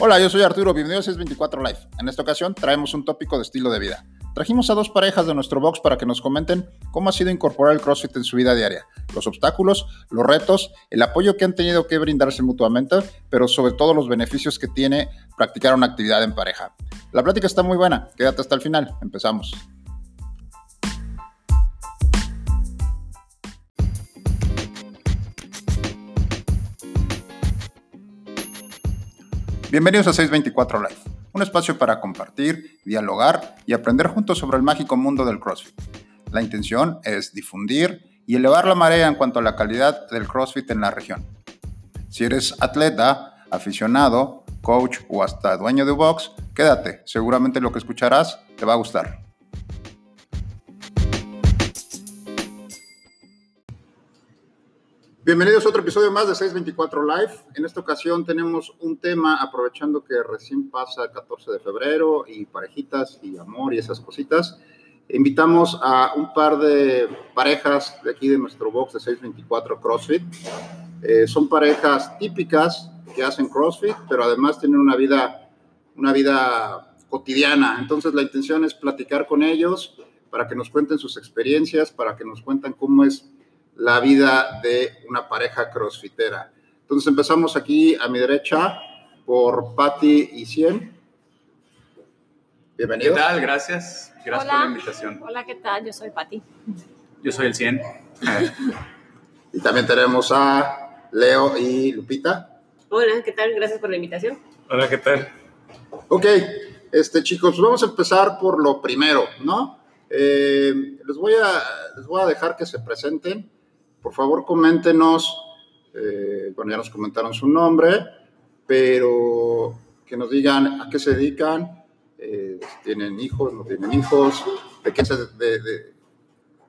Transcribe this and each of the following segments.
Hola, yo soy Arturo, bienvenidos a 624 Live. En esta ocasión traemos un tópico de estilo de vida. Trajimos a dos parejas de nuestro box para que nos comenten cómo ha sido incorporar el CrossFit en su vida diaria, los obstáculos, los retos, el apoyo que han tenido que brindarse mutuamente, pero sobre todo los beneficios que tiene practicar una actividad en pareja. La plática está muy buena, quédate hasta el final, empezamos. Bienvenidos a 624 Live, un espacio para compartir, dialogar y aprender juntos sobre el mágico mundo del CrossFit. La intención es difundir y elevar la marea en cuanto a la calidad del CrossFit en la región. Si eres atleta, aficionado, coach o hasta dueño de box, quédate, seguramente lo que escucharás te va a gustar. Bienvenidos a otro episodio más de 624 Live. En esta ocasión tenemos un tema, aprovechando que recién pasa el 14 de febrero y parejitas y amor y esas cositas. Invitamos a un par de parejas de aquí de nuestro box de 624 CrossFit. Eh, son parejas típicas que hacen CrossFit, pero además tienen una vida, una vida cotidiana. Entonces la intención es platicar con ellos para que nos cuenten sus experiencias, para que nos cuenten cómo es la vida de una pareja crossfitera. Entonces empezamos aquí a mi derecha por Patti y Cien. Bienvenidos. ¿Qué tal? Gracias. Gracias por la invitación. Hola, ¿qué tal? Yo soy Patti. Yo soy el 100. y también tenemos a Leo y Lupita. Hola, ¿qué tal? Gracias por la invitación. Hola, ¿qué tal? Ok, este, chicos, vamos a empezar por lo primero, ¿no? Eh, les, voy a, les voy a dejar que se presenten por favor, coméntenos, eh, bueno, ya nos comentaron su nombre, pero que nos digan a qué se dedican, eh, tienen hijos, no tienen hijos, de qué se, de,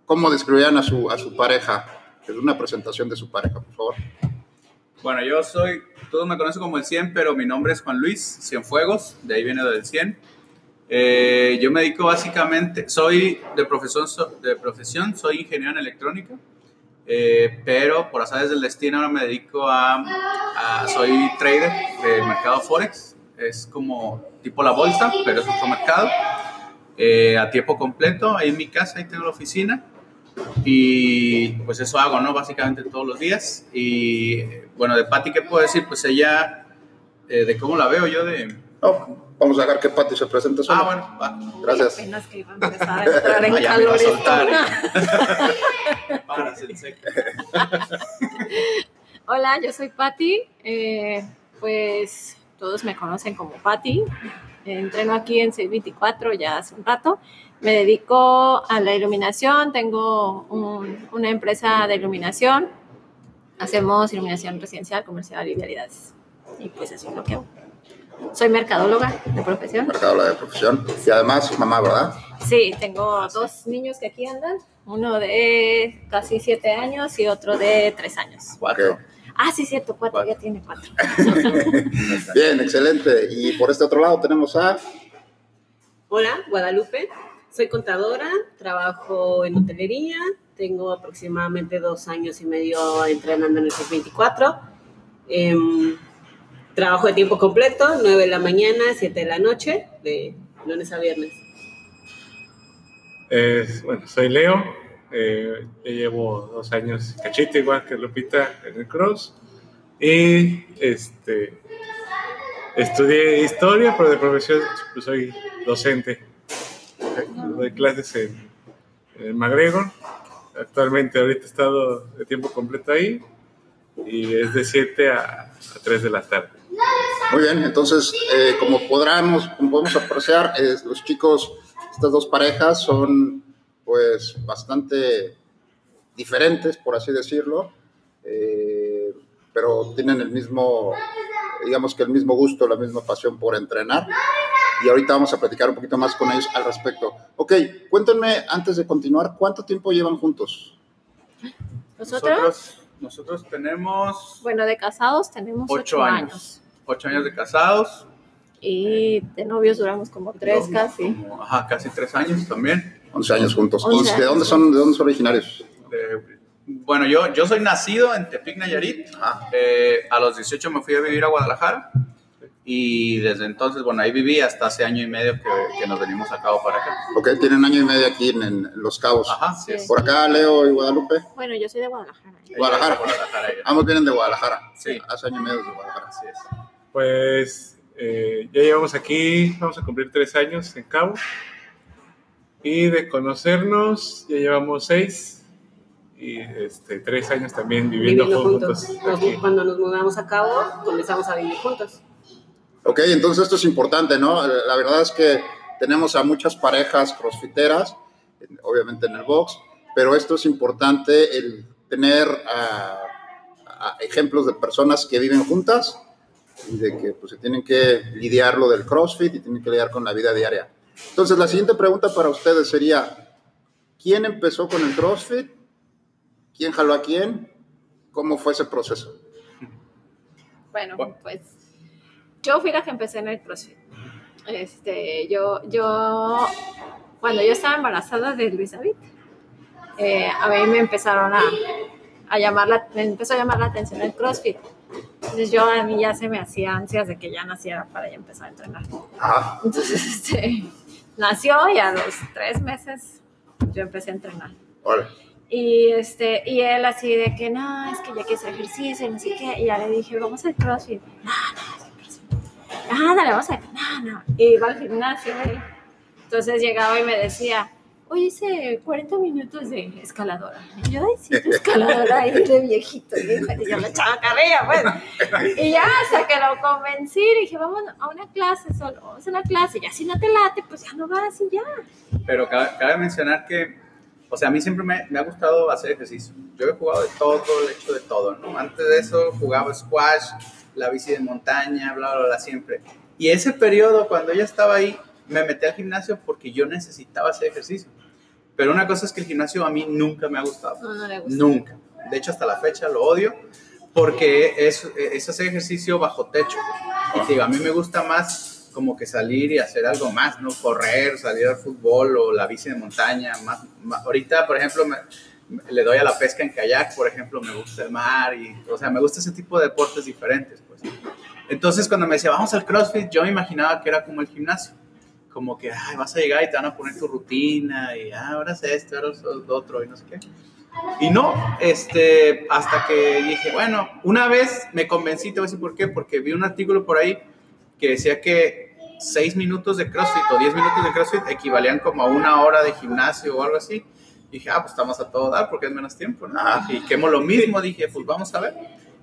cómo describirían a su, a su pareja. Es una presentación de su pareja, por favor. Bueno, yo soy, todos me conocen como el 100, pero mi nombre es Juan Luis Cienfuegos, de ahí viene del 100. Eh, yo me dedico básicamente, soy de profesión, de profesión, soy ingeniero en electrónica. Eh, pero por azares del destino ahora me dedico a, soy trader del mercado Forex, es como tipo la bolsa, pero es otro mercado, eh, a tiempo completo, ahí en mi casa, ahí tengo la oficina, y pues eso hago, ¿no? Básicamente todos los días, y bueno, de Patti, ¿qué puedo decir? Pues ella, eh, de cómo la veo yo de... Oh, vamos a dejar que Patti se presente sola. Ah, bueno, va. Gracias. Apenas que iba a empezar a entrar en calor. Hola, yo soy Patti. Eh, pues todos me conocen como Patti. Entreno aquí en 624 ya hace un rato. Me dedico a la iluminación. Tengo una empresa de iluminación. Hacemos iluminación residencial, comercial y vialidades. Y pues eso es lo que hago. Soy mercadóloga de profesión. Mercadóloga de profesión. Y además mamá, ¿verdad? Sí, tengo dos niños que aquí andan. Uno de casi siete años y otro de tres años. Cuatro. Ah, sí, cierto, cuatro, ya tiene cuatro. Bien, excelente. Y por este otro lado tenemos a... Hola, Guadalupe. Soy contadora, trabajo en hotelería, tengo aproximadamente dos años y medio entrenando en el 624. Trabajo de tiempo completo, 9 de la mañana, 7 de la noche, de lunes a viernes. bueno, soy Leo, eh, llevo dos años cachito, igual que Lupita en el Cross. Y este, estudié historia, pero de profesión pues, soy docente. Doy clases en, en McGregor. Actualmente, ahorita he estado de tiempo completo ahí y es de 7 a, a 3 de la tarde. Muy bien, entonces, eh, como podremos, como podemos apreciar, los chicos, estas dos parejas son pues bastante diferentes, por así decirlo, eh, pero tienen el mismo, digamos que el mismo gusto, la misma pasión por entrenar. Y ahorita vamos a platicar un poquito más con ellos al respecto. Ok, cuéntenme antes de continuar, ¿cuánto tiempo llevan juntos? ¿Nosotros? Nosotros, tenemos... Bueno, de casados tenemos ocho, años ocho años de casados. Y de novios duramos como tres casi. ajá, casi tres años también. Once años juntos. ¿De, dónde son, ¿De dónde son originarios? bueno, yo, yo soy nacido en Tepic, Nayarit. Eh, a los 18 me fui a vivir a Guadalajara. Y desde entonces, bueno, ahí viví hasta hace año y medio que, que nos venimos a Cabo para acá. Ok, tienen año y medio aquí en, en Los Cabos. Ajá, sí. es. Por acá, Leo y Guadalupe. Bueno, yo soy de Guadalajara. Guadalajara. Guadalajara. Ambos vienen de Guadalajara. Sí. Hace año y medio de Guadalajara. Así es. Pues eh, ya llevamos aquí, vamos a cumplir tres años en Cabo. Y de conocernos, ya llevamos seis. Y este, tres años también viviendo, Viviendo juntos. juntos. Nos- aquí. cuando nos mudamos a cabo, comenzamos a vivir juntos. Ok, entonces esto es importante, ¿no? La verdad es que tenemos a muchas parejas crossfiteras, obviamente en el box, pero esto es importante, el tener ah, ah, ejemplos de personas que viven juntas y de que pues, se tienen que lidiar lo del CrossFit y tienen que lidiar con la vida diaria. Entonces, la siguiente pregunta para ustedes sería, ¿quién empezó con el CrossFit? ¿Quién jaló a quién? ¿Cómo fue ese proceso? Bueno, Bueno. pues yo fui la que empecé en el CrossFit. Este, yo, yo, cuando yo estaba embarazada de Luis David, eh, a mí me empezaron a, a llamar la, me empezó a llamar la atención el CrossFit. Entonces yo a mí ya se me hacía ansias de que ya naciera para ya empezar a entrenar. Ajá. Entonces, este, nació y a los tres meses yo empecé a entrenar. Órale. Y, este, y él así de que, no, es que ya quiero hacer ejercicio y no sé qué. Y ya le dije, vamos al CrossFit. No, no. Ah, dale, vamos a... No, no. Y iba al gimnasio. Entonces llegaba y me decía, oye, hice 40 minutos de escaladora. Y yo, ay, sí, tu escaladora ahí de viejito. Y yo me echaba carrilla, pues. Y ya, hasta que lo convencí, dije, vamos a una clase solo, vamos a una clase. Ya si no te late, pues ya no vas y ya. Pero cabe, cabe mencionar que, o sea, a mí siempre me, me ha gustado hacer ejercicio. Yo he jugado de todo, he hecho de todo, ¿no? Antes de eso jugaba squash, la bici de montaña, bla, bla, bla, siempre. Y ese periodo, cuando ella estaba ahí, me metí al gimnasio porque yo necesitaba hacer ejercicio. Pero una cosa es que el gimnasio a mí nunca me ha gustado. No, no le gusta. Nunca. De hecho, hasta la fecha lo odio porque es, es hacer ejercicio bajo techo. Y te digo, a mí me gusta más como que salir y hacer algo más, ¿no? Correr, salir al fútbol o la bici de montaña. Más, más- ahorita, por ejemplo, me- le doy a la pesca en kayak, por ejemplo, me gusta el mar y, o sea, me gusta ese tipo de deportes diferentes, pues. Entonces, cuando me decía, vamos al CrossFit, yo me imaginaba que era como el gimnasio. Como que, ay, vas a llegar y te van a poner tu rutina y, ah, ahora es esto, ahora es lo otro y no sé qué. Y no, este, hasta que dije, bueno, una vez me convencí, te voy a decir por qué, porque vi un artículo por ahí que decía que 6 minutos de CrossFit o 10 minutos de CrossFit equivalían como a una hora de gimnasio o algo así. Y dije, ah, pues estamos a todo dar porque es menos tiempo, ¿no? Ah. Y quemo lo mismo, dije, pues vamos a ver.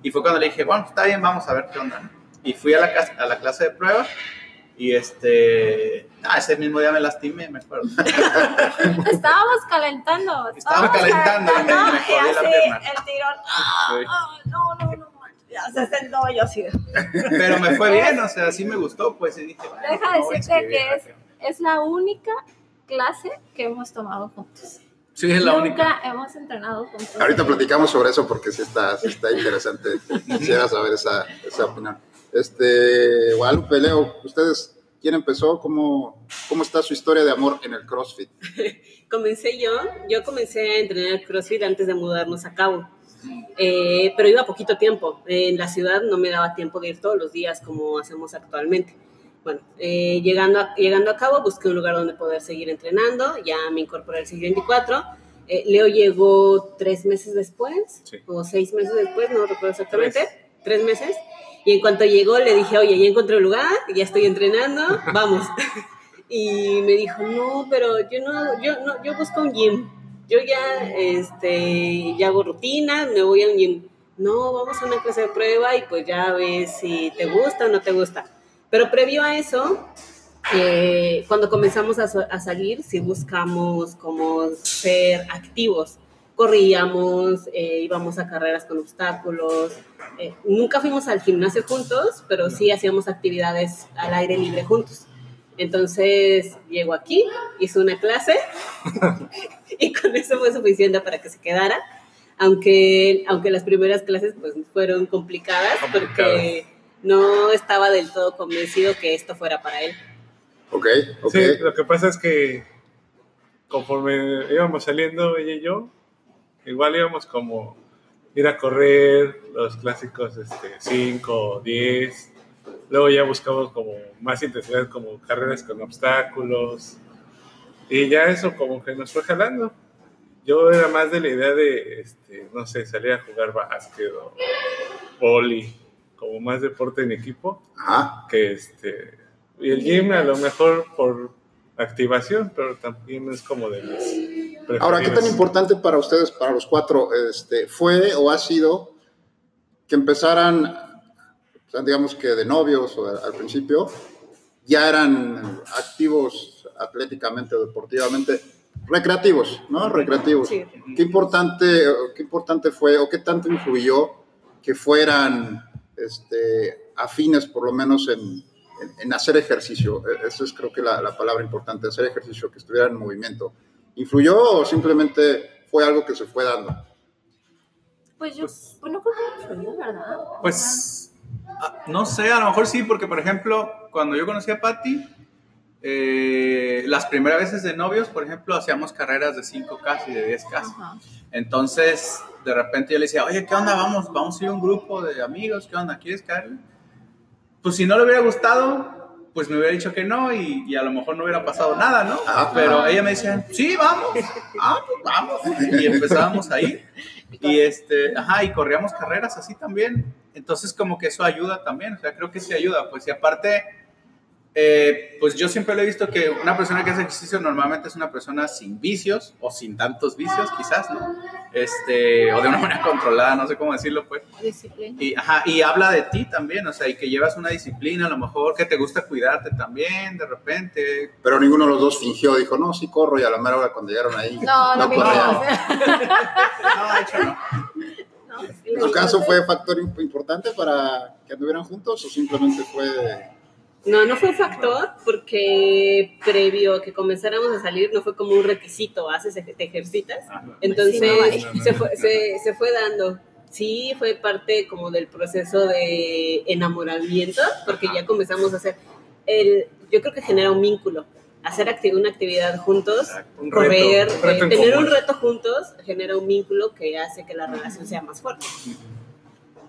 Y fue cuando le dije, bueno, está bien, vamos a ver qué onda. ¿no? Y fui a la, a la clase de prueba y este, ah, ese mismo día me lastimé, me acuerdo. Estábamos calentando. Estaba calentando y me- me y jodí la así, pierna. el tirón. Ah, no, no, no. Ya se sentó yo así. Pero me fue bien, o sea, sí me gustó, pues, y dije, bueno, Deja a decirte que es, ¿para es la única clase que hemos tomado juntos. Sí, es la Nunca única. hemos entrenado juntos. Ahorita platicamos sobre eso porque sí está, sí está interesante. Quisiera saber esa, esa opinión. Este, Guadalupe, Leo, ¿ustedes quién empezó? ¿Cómo, ¿Cómo está su historia de amor en el CrossFit? Comencé yo, yo comencé a entrenar CrossFit antes de mudarnos a Cabo, Eh, pero iba poquito tiempo. En la ciudad no me daba tiempo de ir todos los días como hacemos actualmente. Bueno, eh, llegando, a, llegando a Cabo busqué un lugar donde poder seguir entrenando, ya me incorporé al 624. Eh, Leo llegó tres meses después, Sí. o seis meses después, no recuerdo exactamente, tres. meses. Y en cuanto llegó le dije, oye, ya encontré un lugar, ya estoy entrenando, vamos. Y me dijo, no, pero yo no, yo no, yo busco un gym. Yo ya, este, ya hago rutinas, me voy a un gym. No, vamos a una clase de prueba y pues ya ves si te gusta o no te gusta. Pero previo a eso, eh, cuando comenzamos a, a salir, sí buscamos como ser activos. Corríamos, eh, íbamos a carreras con obstáculos. eh, nunca fuimos al gimnasio juntos, pero sí hacíamos actividades al aire libre juntos. Entonces llegó aquí, hizo una clase y con eso fue suficiente para que se quedara. Aunque, aunque las primeras clases pues, fueron complicadas porque no estaba del todo convencido que esto fuera para él. Ok, ok. Sí, lo que pasa es que conforme íbamos saliendo ella y yo, igual íbamos como ir a correr los clásicos este, 5, 10. Luego ya buscamos como más intensidad, como carreras con obstáculos. Y ya eso como que nos fue jalando. Yo era más de la idea de, este, no sé, salir a jugar básquet o poli, como más deporte en equipo, Ajá. que este... Y el gym a lo mejor por activación, pero también es como de mis Ahora, ¿qué tan importante para ustedes, para los cuatro, este, fue o ha sido que empezaran, digamos que de novios o al principio, ya eran activos atléticamente o deportivamente, recreativos, ¿no? Recreativos. Sí. ¿Qué importante, qué importante fue o qué tanto influyó que fueran este, afines, por lo menos, en, en- en hacer ejercicio? E- Esa es creo que la, la palabra importante, hacer ejercicio, que estuviera en movimiento. ¿Influyó o simplemente fue algo que se fue dando? Pues yo, pues no creo que influyó, ¿verdad? Pues ah, no sé, a lo mejor sí, porque por ejemplo, cuando yo conocí a Patty, eh, las primeras veces de novios, por ejemplo, hacíamos carreras de 5K y de 10K. Ajá. Entonces, de repente yo le decía, oye, ¿qué onda? Vamos, vamos a ir a un grupo de amigos, ¿qué onda? ¿Quieres caerle? Pues si no le hubiera gustado, pues me hubiera dicho que no y, y a lo mejor no hubiera pasado nada, ¿no? Ah, Pero ella me decía, sí, vamos, ah, pues vamos. Y empezábamos ahí. Y este, ajá, y corríamos carreras así también. Entonces, como que eso ayuda también, o sea, creo que sí ayuda, pues, y aparte, eh, pues yo siempre lo he visto que una persona que hace ejercicio normalmente es una persona sin vicios o sin tantos vicios, quizás, ¿no? Este, o de una manera controlada, no sé cómo decirlo, pues. Disciplina. Y, ajá, y habla de ti también, o sea, y que llevas una disciplina, a lo mejor que te gusta cuidarte también, de repente. Pero ninguno de los dos fingió, dijo, no, sí corro, y a la mera hora cuando llegaron ahí, No, no, corrían. no. No, de hecho no. no, ¿En tu caso fue factor imp- importante para que anduvieran juntos o simplemente fue... No, no fue un factor porque previo a que comenzáramos a salir no fue como un requisito, haces, te ejercitas. Entonces Sí, se, fue, se, se fue dando. Sí, fue parte como del proceso de enamoramiento porque ya comenzamos a hacer, el, yo creo que genera un vínculo. Hacer acti- una actividad juntos, Un correr, reto, un reto eh, en tener común. un reto juntos genera un vínculo que hace que la relación sea más fuerte.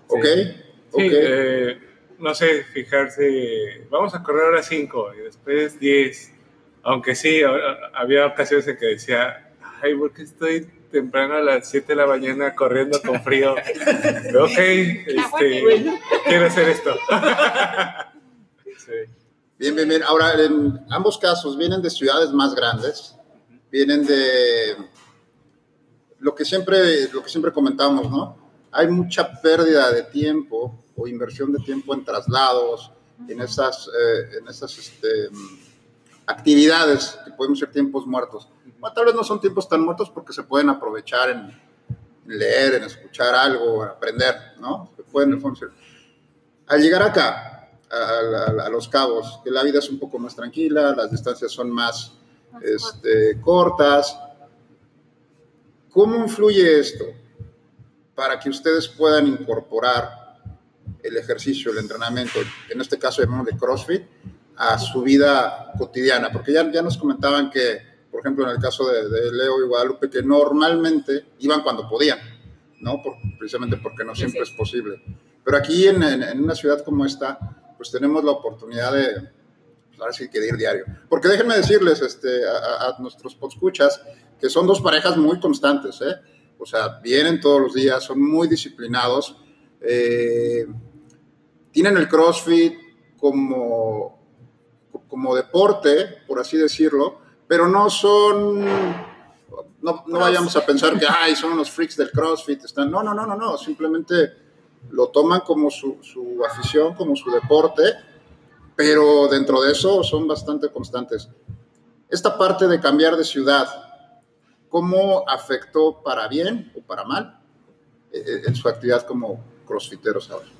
Ok, Sí, ok. eh, no sé, fijarse, vamos a correr ahora 5 y después 10. Aunque sí, había ocasiones en que decía, ay, ¿por qué estoy temprano a las 7 de la mañana corriendo con frío? ok, este, quiero hacer esto. Sí. Bien, bien, bien. Ahora, en ambos casos vienen de ciudades más grandes, vienen de lo que siempre, lo que siempre comentamos, ¿no? Hay mucha pérdida de tiempo o inversión de tiempo en traslados, en esas, eh, en esas este, mm, actividades que podemos ser tiempos muertos. Bueno, tal vez no son tiempos tan muertos porque se pueden aprovechar en, leer, en escuchar algo, en aprender, ¿no? Se pueden, pueden ser. Al llegar acá, a, a- a Los Cabos, que la vida es un poco más tranquila, las distancias son más este, cortas. ¿Cómo influye esto para que ustedes puedan incorporar el ejercicio, el entrenamiento, en este caso llamamos de CrossFit, a su vida cotidiana? Porque ya, ya nos comentaban que, por ejemplo, en el caso de, de Leo y Guadalupe, que normalmente iban cuando podían, ¿no? Por- precisamente porque no siempre es posible. Pero aquí en, en- en una ciudad como esta, pues tenemos la oportunidad de, pues ahora sí que de ir diario. Porque déjenme decirles este, a, a- nuestros escuchas que son dos parejas muy constantes, ¿eh? O sea, vienen todos los días, son muy disciplinados, eh, tienen el CrossFit como, como deporte, por así decirlo, pero no son, no, no vayamos a pensar que, ay, son unos freaks del CrossFit, están, no, no, no, no, no, simplemente lo toman como su, su afición, como su deporte, pero dentro de eso son bastante constantes. Esta parte de cambiar de ciudad, ¿cómo afectó para bien o para mal eh, en su actividad como crossfiteros ahora?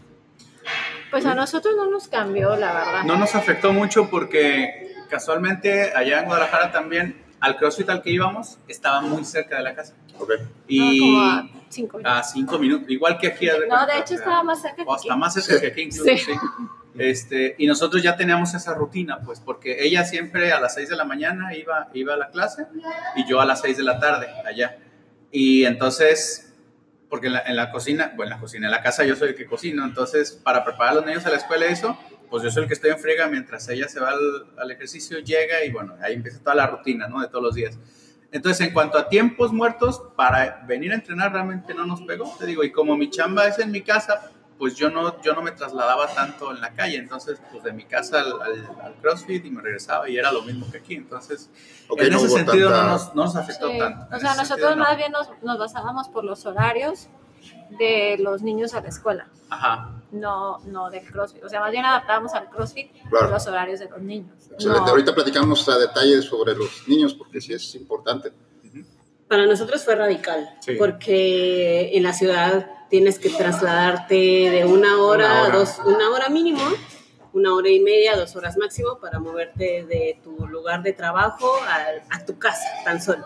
Pues a nosotros no nos cambió, la verdad. No nos afectó mucho porque casualmente allá en Guadalajara también, al CrossFit al que íbamos, estaba muy cerca de la casa. Ok. Y como a cinco minutos. a cinco minutos, igual que aquí. No, de hecho estaba más cerca que O hasta aquí. más cerca que aquí incluso, Sí. sí. Este, y nosotros ya teníamos esa rutina, pues, porque ella siempre a las 6 de la mañana iba, iba a la clase y yo a las 6 de la tarde allá. Y entonces, porque en la, cocina, bueno, en la cocina, en la casa yo soy el que cocino, entonces para preparar a los niños a la escuela y eso, pues yo soy el que estoy en friega mientras ella se va al, al ejercicio, llega y bueno, ahí empieza toda la rutina, ¿no? De todos los días. Entonces, en cuanto a tiempos muertos, para venir a entrenar realmente no nos pegó, te digo, y como mi chamba es en mi casa, pues yo no, yo no me trasladaba tanto en la calle, entonces pues de mi casa al, al- al CrossFit y me regresaba y era lo mismo que aquí, entonces Ok, en no ese sentido tanta- no, nos, no nos afectó Sí. tanto. O sea, nosotros sentido, no. más bien nos, nos basábamos por los horarios de los niños a la escuela, Ajá. no, no del CrossFit. O sea, más bien adaptábamos al CrossFit Claro. los horarios de los niños. Excelente. No- Ahorita platicamos a detalle sobre los niños, porque sí es importante. Para nosotros fue radical, Sí. porque en la ciudad tienes que trasladarte de una hora, Una a hora. dos, una hora mínimo, una hora y media, dos horas máximo para moverte de tu lugar de trabajo a, a tu casa, tan solo.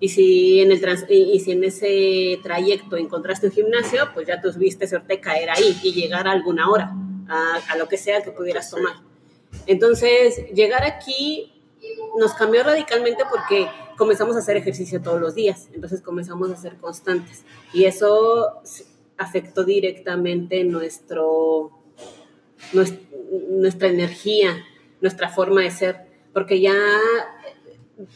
Y si, en el trans- y, si en ese trayecto encontraste un gimnasio, pues ya tuviste suerte de caer ahí y llegar a alguna hora, a, a lo que sea que pudieras tomar. Entonces, llegar aquí nos cambió radicalmente porque comenzamos a hacer ejercicio todos los días, entonces comenzamos a ser constantes y eso afectó directamente nuestro, nues- nuestra energía, nuestra forma de ser, porque ya,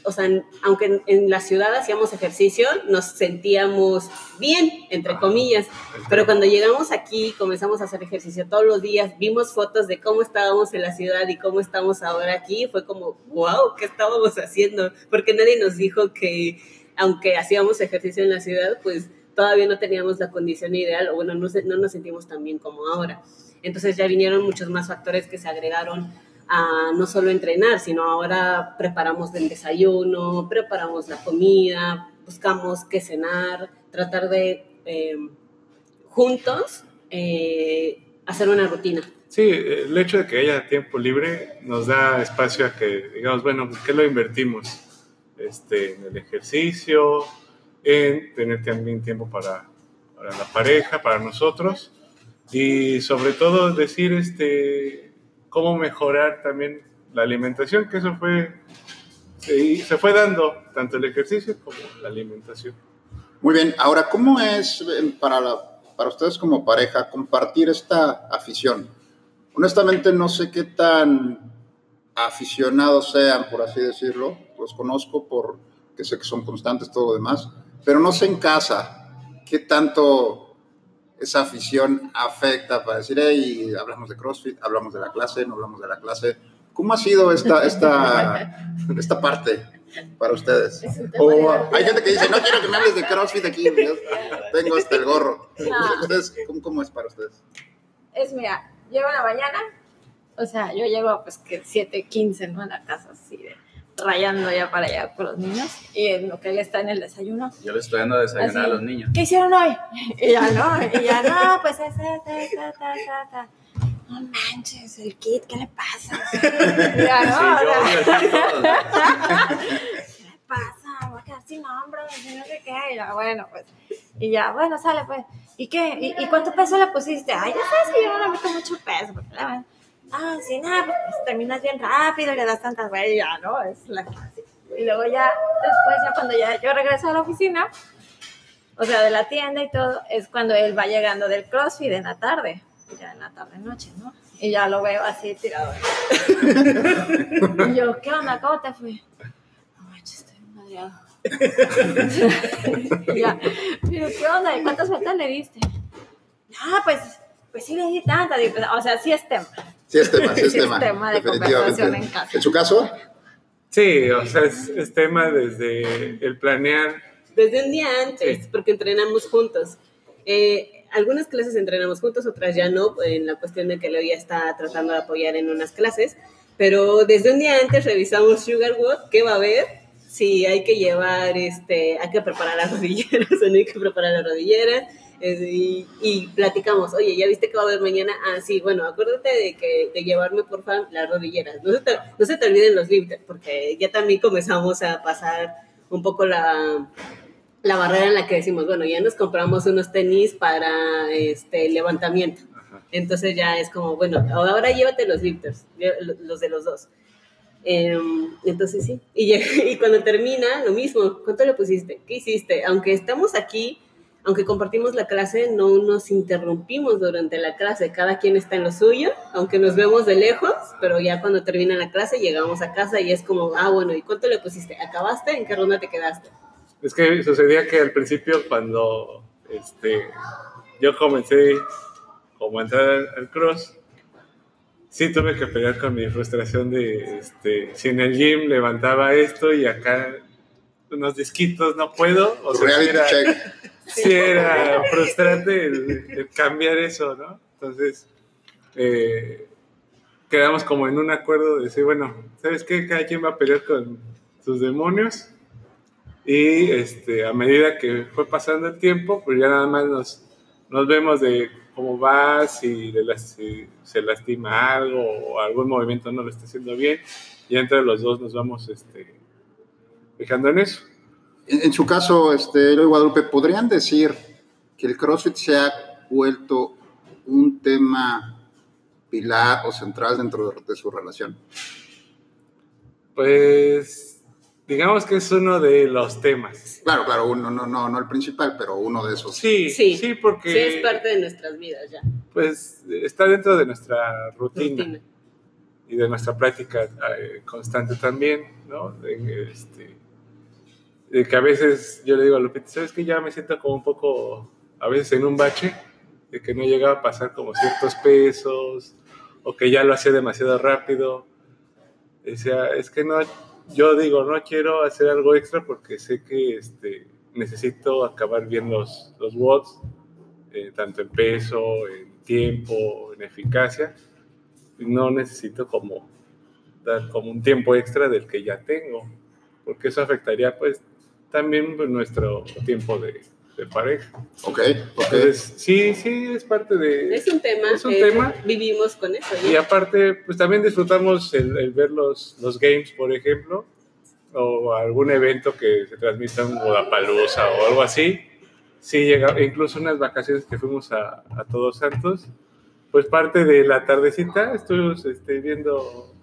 o sea, aunque en, en la ciudad hacíamos ejercicio, nos sentíamos bien, entre comillas, pero cuando llegamos aquí, comenzamos a hacer ejercicio todos los días, vimos fotos de cómo estábamos en la ciudad y cómo estamos ahora aquí, fue como, wow, ¿qué estábamos haciendo? Porque nadie nos dijo que aunque hacíamos ejercicio en la ciudad, pues todavía no teníamos la condición ideal, o bueno, no, no nos sentimos tan bien como ahora. Entonces ya vinieron muchos más factores que se agregaron a no solo entrenar, sino ahora preparamos el desayuno, preparamos la comida, buscamos qué cenar, tratar de eh, juntos eh, hacer una rutina. Sí, el hecho de que haya tiempo libre nos da espacio a que digamos, bueno, ¿qué lo invertimos? Este, en el ejercicio, en tener también tiempo para, para la pareja, para nosotros y sobre todo decir este, cómo mejorar también la alimentación, que eso fue, se, se fue dando tanto el ejercicio como la alimentación. Muy bien, ahora, ¿cómo es eh, para, la- para ustedes como pareja compartir esta afición? Honestamente, no sé qué tan aficionados sean, por así decirlo. Los conozco porque sé que son constantes, todo lo demás, pero no sé en casa qué tanto esa afición afecta para decir, hey, hablamos de CrossFit, hablamos de la clase, no hablamos de la clase. ¿Cómo ha sido esta, esta, esta parte para ustedes? O hay gente que dice, no quiero que me hables de CrossFit aquí, tengo hasta el gorro. No. Ustedes, ¿cómo, cómo es para ustedes? es, mira, llego la mañana, o sea, yo llego pues que 7.15, ¿no? A la casa, así de rayando ya para allá con los niños, y en lo que él está en el desayuno. Yo le estoy dando a desayunar Así. a los niños. ¿Qué hicieron hoy? Y ya no, y ya no, pues es, es, ta, ta, ta, ta. No manches, el kit, ¿qué le pasa? Y ya Sí, no, yo o odio sea, el kit todos. ¿qué le pasa? Voy a quedar sin nombre, y no sé qué. Y ya, bueno, pues. Y ya, bueno, sale, pues. ¿Y qué? ¿Y, y cuánto peso le pusiste? Ay, ya sabes que yo no le meto mucho peso. Porque la verdad, ah, sí, nada, pues terminas bien rápido le das tantas ya, ¿no? Es la clásica. Y luego ya, después, ya cuando ya yo regreso a la oficina, o sea, de la tienda y todo, es cuando él va llegando del CrossFit en la tarde, ya en la tarde noche, ¿no? Y ya lo veo así tirado. y yo, ¿qué onda? ¿Cómo te fue? No estoy madreado. Ya, pero ¿qué onda? ¿Y cuántas vueltas le diste? Ah, pues, pues sí le di tantas. Pues, O sea, sí es tema. Sí es tema, sí es Sí es tema. tema de definitivamente. conversación en casa. ¿En su caso? Sí, o sea, es, es tema desde el planear Desde un día antes, Sí. porque entrenamos juntos. Eh, algunas clases entrenamos juntos, otras ya no, en la cuestión de que Leo ya está tratando de apoyar en unas clases, pero desde un día antes revisamos Sugarwood, qué va a haber, si hay que llevar, este, hay que preparar las rodilleras o no hay que preparar las rodilleras, eh, y, y platicamos, oye, ¿ya viste que va a haber mañana? Ah, sí, bueno, acuérdate de, que, de llevarme, por favor, las rodilleras. No se, te, no se te olviden los lifters, porque ya también comenzamos a pasar un poco la, la barrera en la que decimos, bueno, ya nos compramos unos tenis para este levantamiento. Entonces ya es como, bueno, ahora llévate los lifters, los de los dos. Em, entonces sí. Y, y cuando termina, lo mismo, ¿cuánto le pusiste? ¿Qué hiciste? Aunque estamos aquí, aunque compartimos la clase, no nos interrumpimos durante la clase, cada quien está en lo suyo, aunque nos vemos de lejos, pero ya cuando termina la clase llegamos a casa y es como, ah, bueno, ¿y cuánto le pusiste? ¿Acabaste? ¿En qué ronda te quedaste? Es que sucedía que al principio cuando este, yo comencé como a entrar al cross, sí tuve que pelear con mi frustración de este, si en el gym levantaba esto y acá unos disquitos no puedo. O sea, sí era, sí era frustrante el, cambiar eso, ¿no? Entonces, eh, quedamos como en un acuerdo de decir, bueno, ¿sabes qué? Cada quien va a pelear con sus demonios y este, a medida que fue pasando el tiempo, pues ya nada más nos, nos vemos de cómo va, si, se lastima algo o algún movimiento no lo está haciendo bien. Y entre los dos nos vamos este, fijando en eso. En, su caso, este, Guadalupe, ¿podrían decir que el CrossFit se ha vuelto un tema pilar o central dentro de su relación? Pues digamos que es uno de los temas. Claro, claro, uno, no, no, no el principal, pero uno de esos. Sí, sí, sí, porque... Sí, es parte de nuestras vidas ya. Pues está dentro de nuestra rutina, y de nuestra práctica eh, constante también, ¿no? De, este, de que a veces yo le digo a Lupita, ¿sabes que Ya me siento como un poco, a veces en un bache, de que no llegaba a pasar como ciertos pesos, o que ya lo hacía demasiado rápido. Decía, es que no, yo digo, no quiero hacer algo extra porque sé que este, necesito acabar bien los, los watts, eh, tanto en peso, en tiempo, en eficacia. No necesito como dar como un tiempo extra del que ya tengo, porque eso afectaría pues también pues, nuestro tiempo de, de pareja. Ok, ok. sí, sí, es parte de... Es un tema. Es un tema. Vivimos con eso. Y aparte, pues también disfrutamos el, ver los, los games, por ejemplo, o algún evento que se transmita en Guadalajara o algo así. Sí, llega, incluso unas vacaciones que fuimos a, a, Todos Santos, pues parte de la tardecita estuvimos este, viendo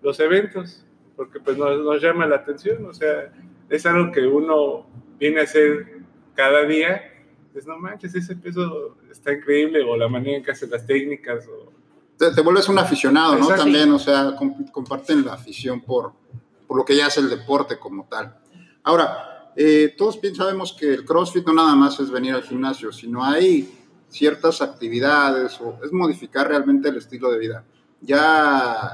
los eventos, porque pues nos, nos llama la atención, o sea, es algo que uno viene a hacer cada día, pues no manches, ese peso está increíble, o la manera en que hacen las técnicas. O... Te, vuelves un aficionado, ¿no? También, o sea, comparten la afición por, por lo que ya es el deporte como tal. Ahora, eh, todos bien sabemos que el CrossFit no nada más es venir al gimnasio, sino hay ciertas actividades o es modificar realmente el estilo de vida. Ya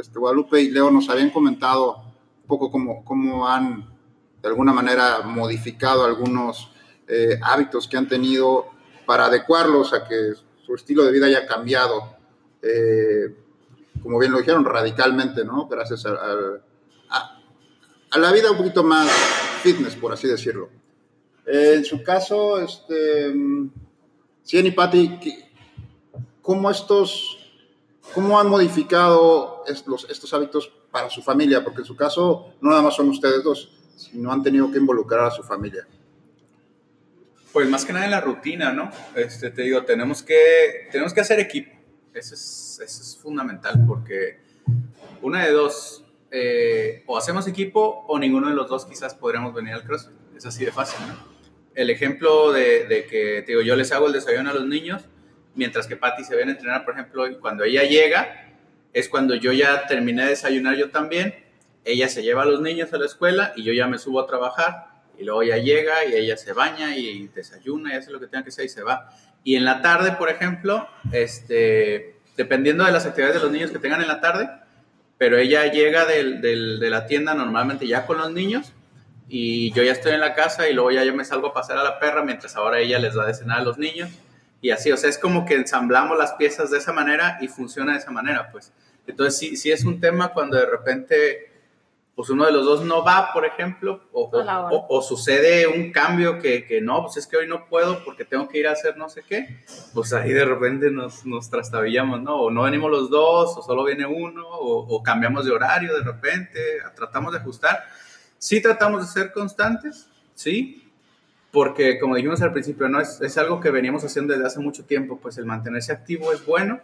este, Guadalupe y Leo nos habían comentado un poco cómo, cómo han de alguna manera modificado algunos eh, hábitos que han tenido para adecuarlos a que su estilo de vida haya cambiado, eh, como bien lo dijeron, radicalmente, ¿no? Gracias a, la vida un poquito más fitness, por así decirlo. Eh, en su caso, este, Cien y Patti, ¿cómo estos, cómo han modificado estos hábitos para su familia? Porque en su caso, no nada más son ustedes dos, sino han tenido que involucrar a su familia. Pues más que nada en la rutina, ¿no? Este, te digo, tenemos que, tenemos que hacer equipo. Eso es, eso es fundamental porque una de dos, eh, o hacemos equipo o ninguno de los dos quizás podríamos venir al CrossFit. Es así de fácil, ¿no? El ejemplo de, de que, te digo, yo les hago el desayuno a los niños, mientras que Patty se viene a entrenar, por ejemplo, y cuando ella llega, es cuando yo ya terminé de desayunar yo también, ella se lleva a los niños a la escuela y yo ya me subo a trabajar y luego ella llega y ella se baña y desayuna y hace lo que tenga que hacer y se va. Y en la tarde, por ejemplo, este, dependiendo de las actividades de los niños que tengan en la tarde, pero ella llega del, de la tienda normalmente ya con los niños y yo ya estoy en la casa y luego ya yo me salgo a pasar a la perra mientras ahora ella les da de cenar a los niños y así, o sea, es como que ensamblamos las piezas de esa manera y funciona de esa manera, pues. Entonces sí, sí es un tema cuando de repente pues uno de los dos no va, por ejemplo, o, o, sucede un cambio que, que, no, pues es que hoy no puedo porque tengo que ir a hacer no sé qué, pues ahí de repente nos, nos trastabillamos, ¿no? O no venimos los dos, o solo viene uno, o, cambiamos de horario de repente, tratamos de ajustar. Sí tratamos de ser constantes, sí, porque como dijimos al principio, ¿no? Es, es algo que veníamos haciendo desde hace mucho tiempo, pues el mantenerse activo es bueno.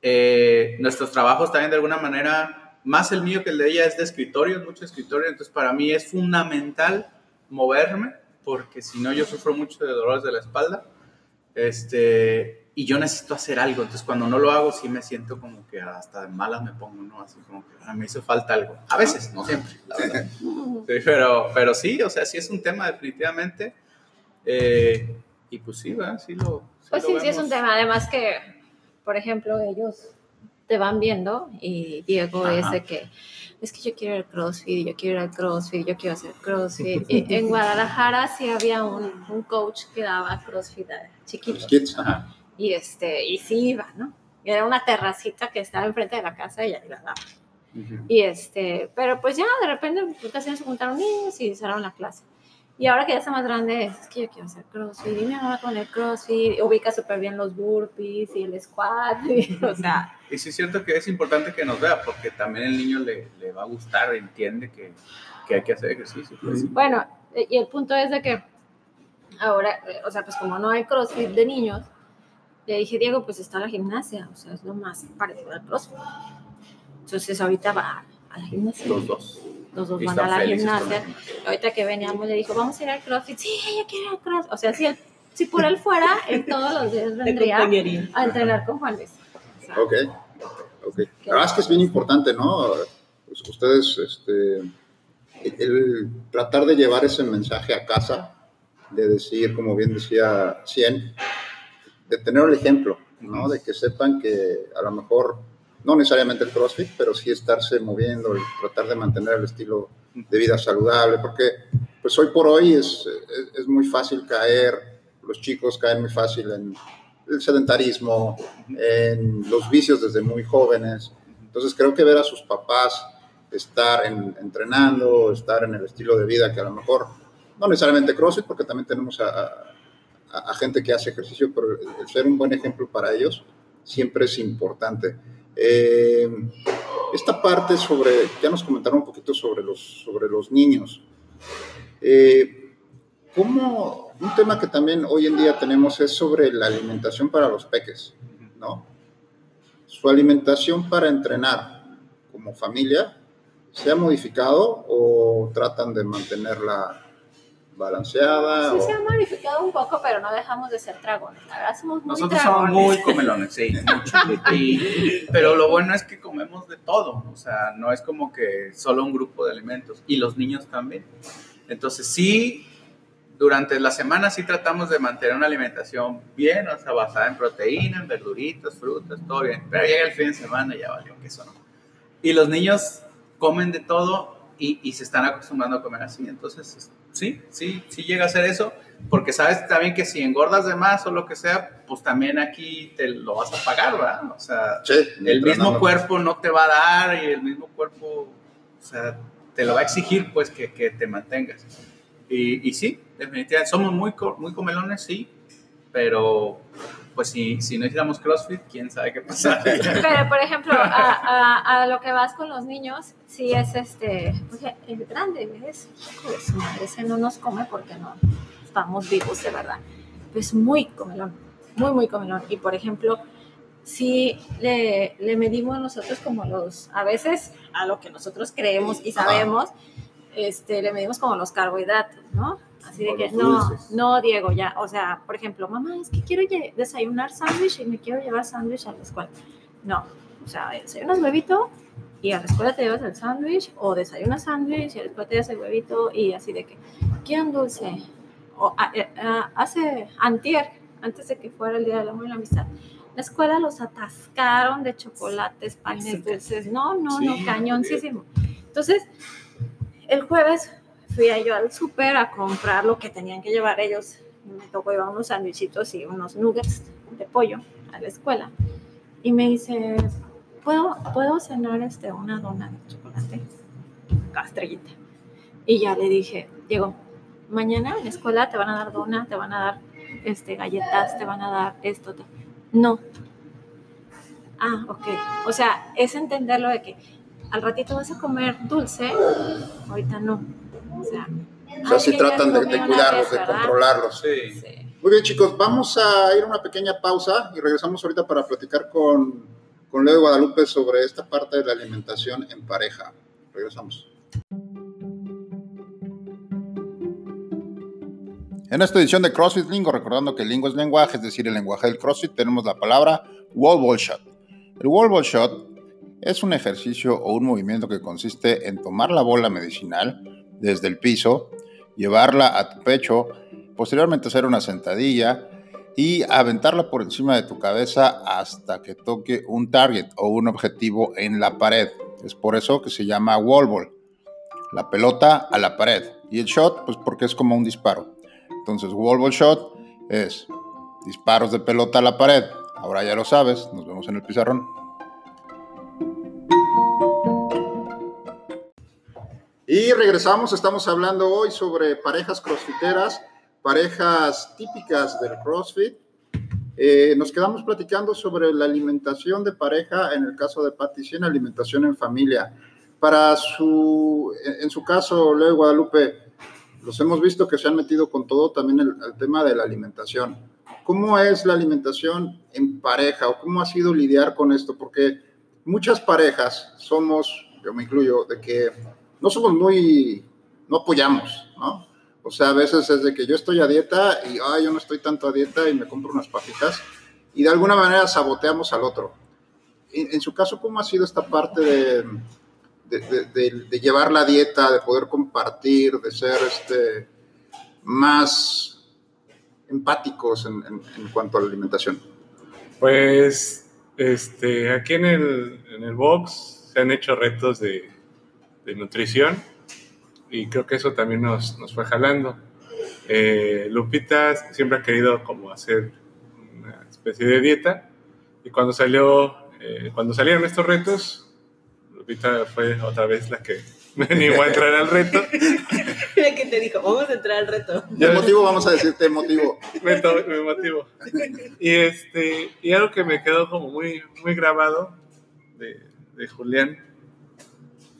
Eh, nuestros trabajos también de alguna manera más el mío que el de ella es de escritorio, es mucho escritorio, entonces para mí es fundamental moverme porque si no yo sufro mucho de dolores de la espalda. Este, y yo necesito hacer algo, entonces cuando no lo hago sí me siento como que hasta de malas me pongo, ¿no? Así como que ah, me hizo falta algo. A veces, no siempre, la verdad. Sí, pero, pero sí, o sea, sí es un tema definitivamente. Eh, y pues sí, ¿verdad? Sí lo... sí Pues lo sí, sí es un tema. Además que, por ejemplo, ellos te van viendo y Diego Ajá. es de que es que yo quiero el CrossFit, yo quiero el CrossFit, yo quiero hacer CrossFit. Y en Guadalajara sí había un, un coach que daba CrossFit a chiquitos. Ajá. Y este, y sí iba, ¿no? Y era una terracita que estaba enfrente de la casa y ahí la daba. Y este, pero pues ya de repente casi se juntaron niños y cerraron la clase. Y ahora que ya está más grande, es que yo quiero hacer crossfit. Y mi mamá con el crossfit ubica súper bien los burpees y el squat. y, o sea, Y sí es cierto que es importante que nos vea, porque también el niño le, le va a gustar, entiende que, que hay que hacer ejercicio. pues. bueno, eh, y el punto es de que ahora, eh, o sea, pues como no hay crossfit de niños, le dije, Diego, pues está la gimnasia, o sea, es lo más parecido al crossfit. Entonces ahorita va a la gimnasia. Los dos. Los dos Y van a la gimnasia. Ahorita que veníamos le dijo, vamos a ir al CrossFit. Sí, yo quiero ir al CrossFit. O sea, si, él, si por él fuera, él todos los días vendría a entrenar con Juan Luis. O sea, Ok, ok. La verdad es que es bien importante, ¿no? Pues ustedes, este, el tratar de llevar ese mensaje a casa, de decir, como bien decía Cien, de tener el ejemplo, ¿no? De que sepan que a lo mejor, no necesariamente el CrossFit, pero sí estarse moviendo y tratar de mantener el estilo de vida saludable, porque pues hoy por hoy es, es, es muy fácil caer, los chicos caen muy fácil en el sedentarismo, en los vicios desde muy jóvenes. Entonces creo que ver a sus papás estar en- entrenando, estar en el estilo de vida que a lo mejor, no necesariamente CrossFit, porque también tenemos a, gente que hace ejercicio, pero el, el ser un buen ejemplo para ellos siempre es importante. Eh, esta parte sobre, ya nos comentaron un poquito sobre los, sobre los niños. Eh, ¿Cómo, un tema que también hoy en día tenemos es sobre la alimentación para los peques, ¿no? Su alimentación para entrenar como familia, ¿se ha modificado o tratan de mantenerla balanceada? Sí o- se ha modificado un poco, pero no dejamos de ser dragones. La verdad, somos muy Nosotros somos dragones. muy comelones, sí, mucho. Y- pero lo bueno es que comemos de todo, o sea, no es como que solo un grupo de alimentos, y los niños también. Entonces sí, durante la semana sí tratamos de mantener una alimentación bien, o sea, basada en proteína, en verduritas, frutas, todo bien, pero llega el fin de semana y ya valió que eso no. Y los niños comen de todo y, y se están acostumbrando a comer así, entonces sí, sí, sí llega a ser eso, porque sabes también que si engordas de más o lo que sea, pues también aquí te lo vas a pagar, ¿verdad? O sea, Sí, el mismo no- cuerpo no te va a dar y el mismo cuerpo, o sea, te lo va a exigir pues que, que te mantengas. Y, y sí, definitivamente, somos muy, muy comelones, sí, pero pues si, si no hiciéramos CrossFit, quién sabe qué pasaría. Pero, por ejemplo, a, a- a lo que vas con los niños, sí es este, oye, el grande es, hijo de su madre, ese no nos come porque no estamos vivos de verdad. Es muy comelón, muy, muy comelón. Y, por ejemplo, sí le, le medimos nosotros como los, a veces a lo que nosotros creemos y Ajá. sabemos, este, le medimos como los carbohidratos, ¿no? Así de que, no, dulces. no, Diego, ya, o sea, por ejemplo, mamá, es que quiero desayunar sándwich y me quiero llevar sándwich a la escuela. No, o sea, desayunas huevito y a la escuela te llevas el sándwich, o desayunas sándwich y a la escuela te llevas el huevito y así de que, ¿quieren dulce? O a- eh, ah, hace antier, antes de que fuera el Día del Amor y la Amistad, la escuela los atascaron de chocolates, panes dulces, no, no, Sí, no, cañoncísimo. Entonces, el jueves fui yo al súper a comprar lo que tenían que llevar ellos. Me tocó llevar unos sándwichitos y unos nuggets de pollo a la escuela. Y me dice, ¿puedo, ¿puedo cenar este, una dona de chocolate? Castrellita. Y ya le dije, Diego, mañana en la escuela te van a dar dona, te van a dar este, galletas, te van a dar esto. No. Ah, ok. O sea, es entenderlo de que al ratito vas a comer dulce, ahorita no. O sea, O ya tratan de, cuidarlos, vez, de controlarlos. Sí. Sí. Muy bien, chicos, vamos a ir a una pequeña pausa y regresamos ahorita para platicar con, con Leo de Guadalupe sobre esta parte de la alimentación en pareja. Regresamos. En esta edición de CrossFit Lingo, recordando que el lingo es lenguaje, es decir, el lenguaje del CrossFit, tenemos la palabra wall ball shot. El wall ball shot es un ejercicio o un movimiento que consiste en tomar la bola medicinal desde el piso, llevarla a tu pecho, posteriormente hacer una sentadilla y aventarla por encima de tu cabeza hasta que toque un target o un objetivo en la pared. Es por eso que se llama wall ball. La pelota a la pared. Y el shot, pues porque es como un disparo. Entonces, wall ball shot es disparos de pelota a la pared. Ahora ya lo sabes. Nos vemos en el pizarrón. Y regresamos, estamos hablando hoy sobre parejas crossfiteras, parejas típicas del CrossFit. Eh, nos quedamos platicando sobre la alimentación de pareja, en el caso de Patricia, en alimentación en familia. Para su, en su caso, Leo Guadalupe, los hemos visto que se han metido con todo también el, el tema de la alimentación. ¿Cómo es la alimentación en pareja o cómo ha sido lidiar con esto? Porque muchas parejas somos, yo me incluyo, de que no somos muy, no apoyamos, ¿no? O sea, a veces es de que yo estoy a dieta y, yo no estoy tanto a dieta y me compro unas papitas y de alguna manera saboteamos al otro. En, su caso, ¿cómo ha sido esta parte de, de llevar la dieta, de poder compartir, de ser este, más empáticos en, en, en cuanto a la alimentación? Pues este, aquí en el, en el box se han hecho retos de, de nutrición y creo que eso también nos, nos fue jalando. Eh, Lupita siempre ha querido como hacer una especie de dieta y cuando salió, eh, cuando salieron estos retos, Lupita fue otra vez la que me animó a entrar al reto. Mira que te dijo, vamos a entrar al reto. ¿Qué motivo vamos a decirte motivo? me, me motivo. Y, este, y algo que me quedó como muy, muy grabado de, de Julián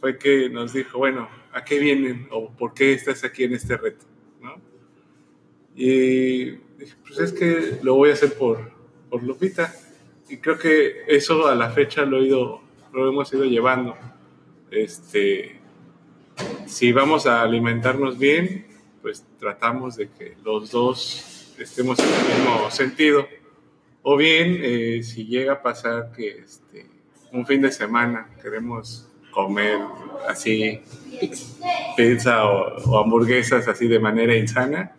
fue que nos dijo, bueno, ¿a qué vienen o por qué estás aquí en este reto? ¿no? Y dije, pues es que lo voy a hacer por, por Lupita. Y creo que eso a la fecha lo, he ido, lo hemos ido llevando. Este, si vamos a alimentarnos bien, pues tratamos de que los dos estemos en el mismo sentido. O bien, eh, si llega a pasar que este, un fin de semana queremos comer así pizza o, o hamburguesas así de manera insana,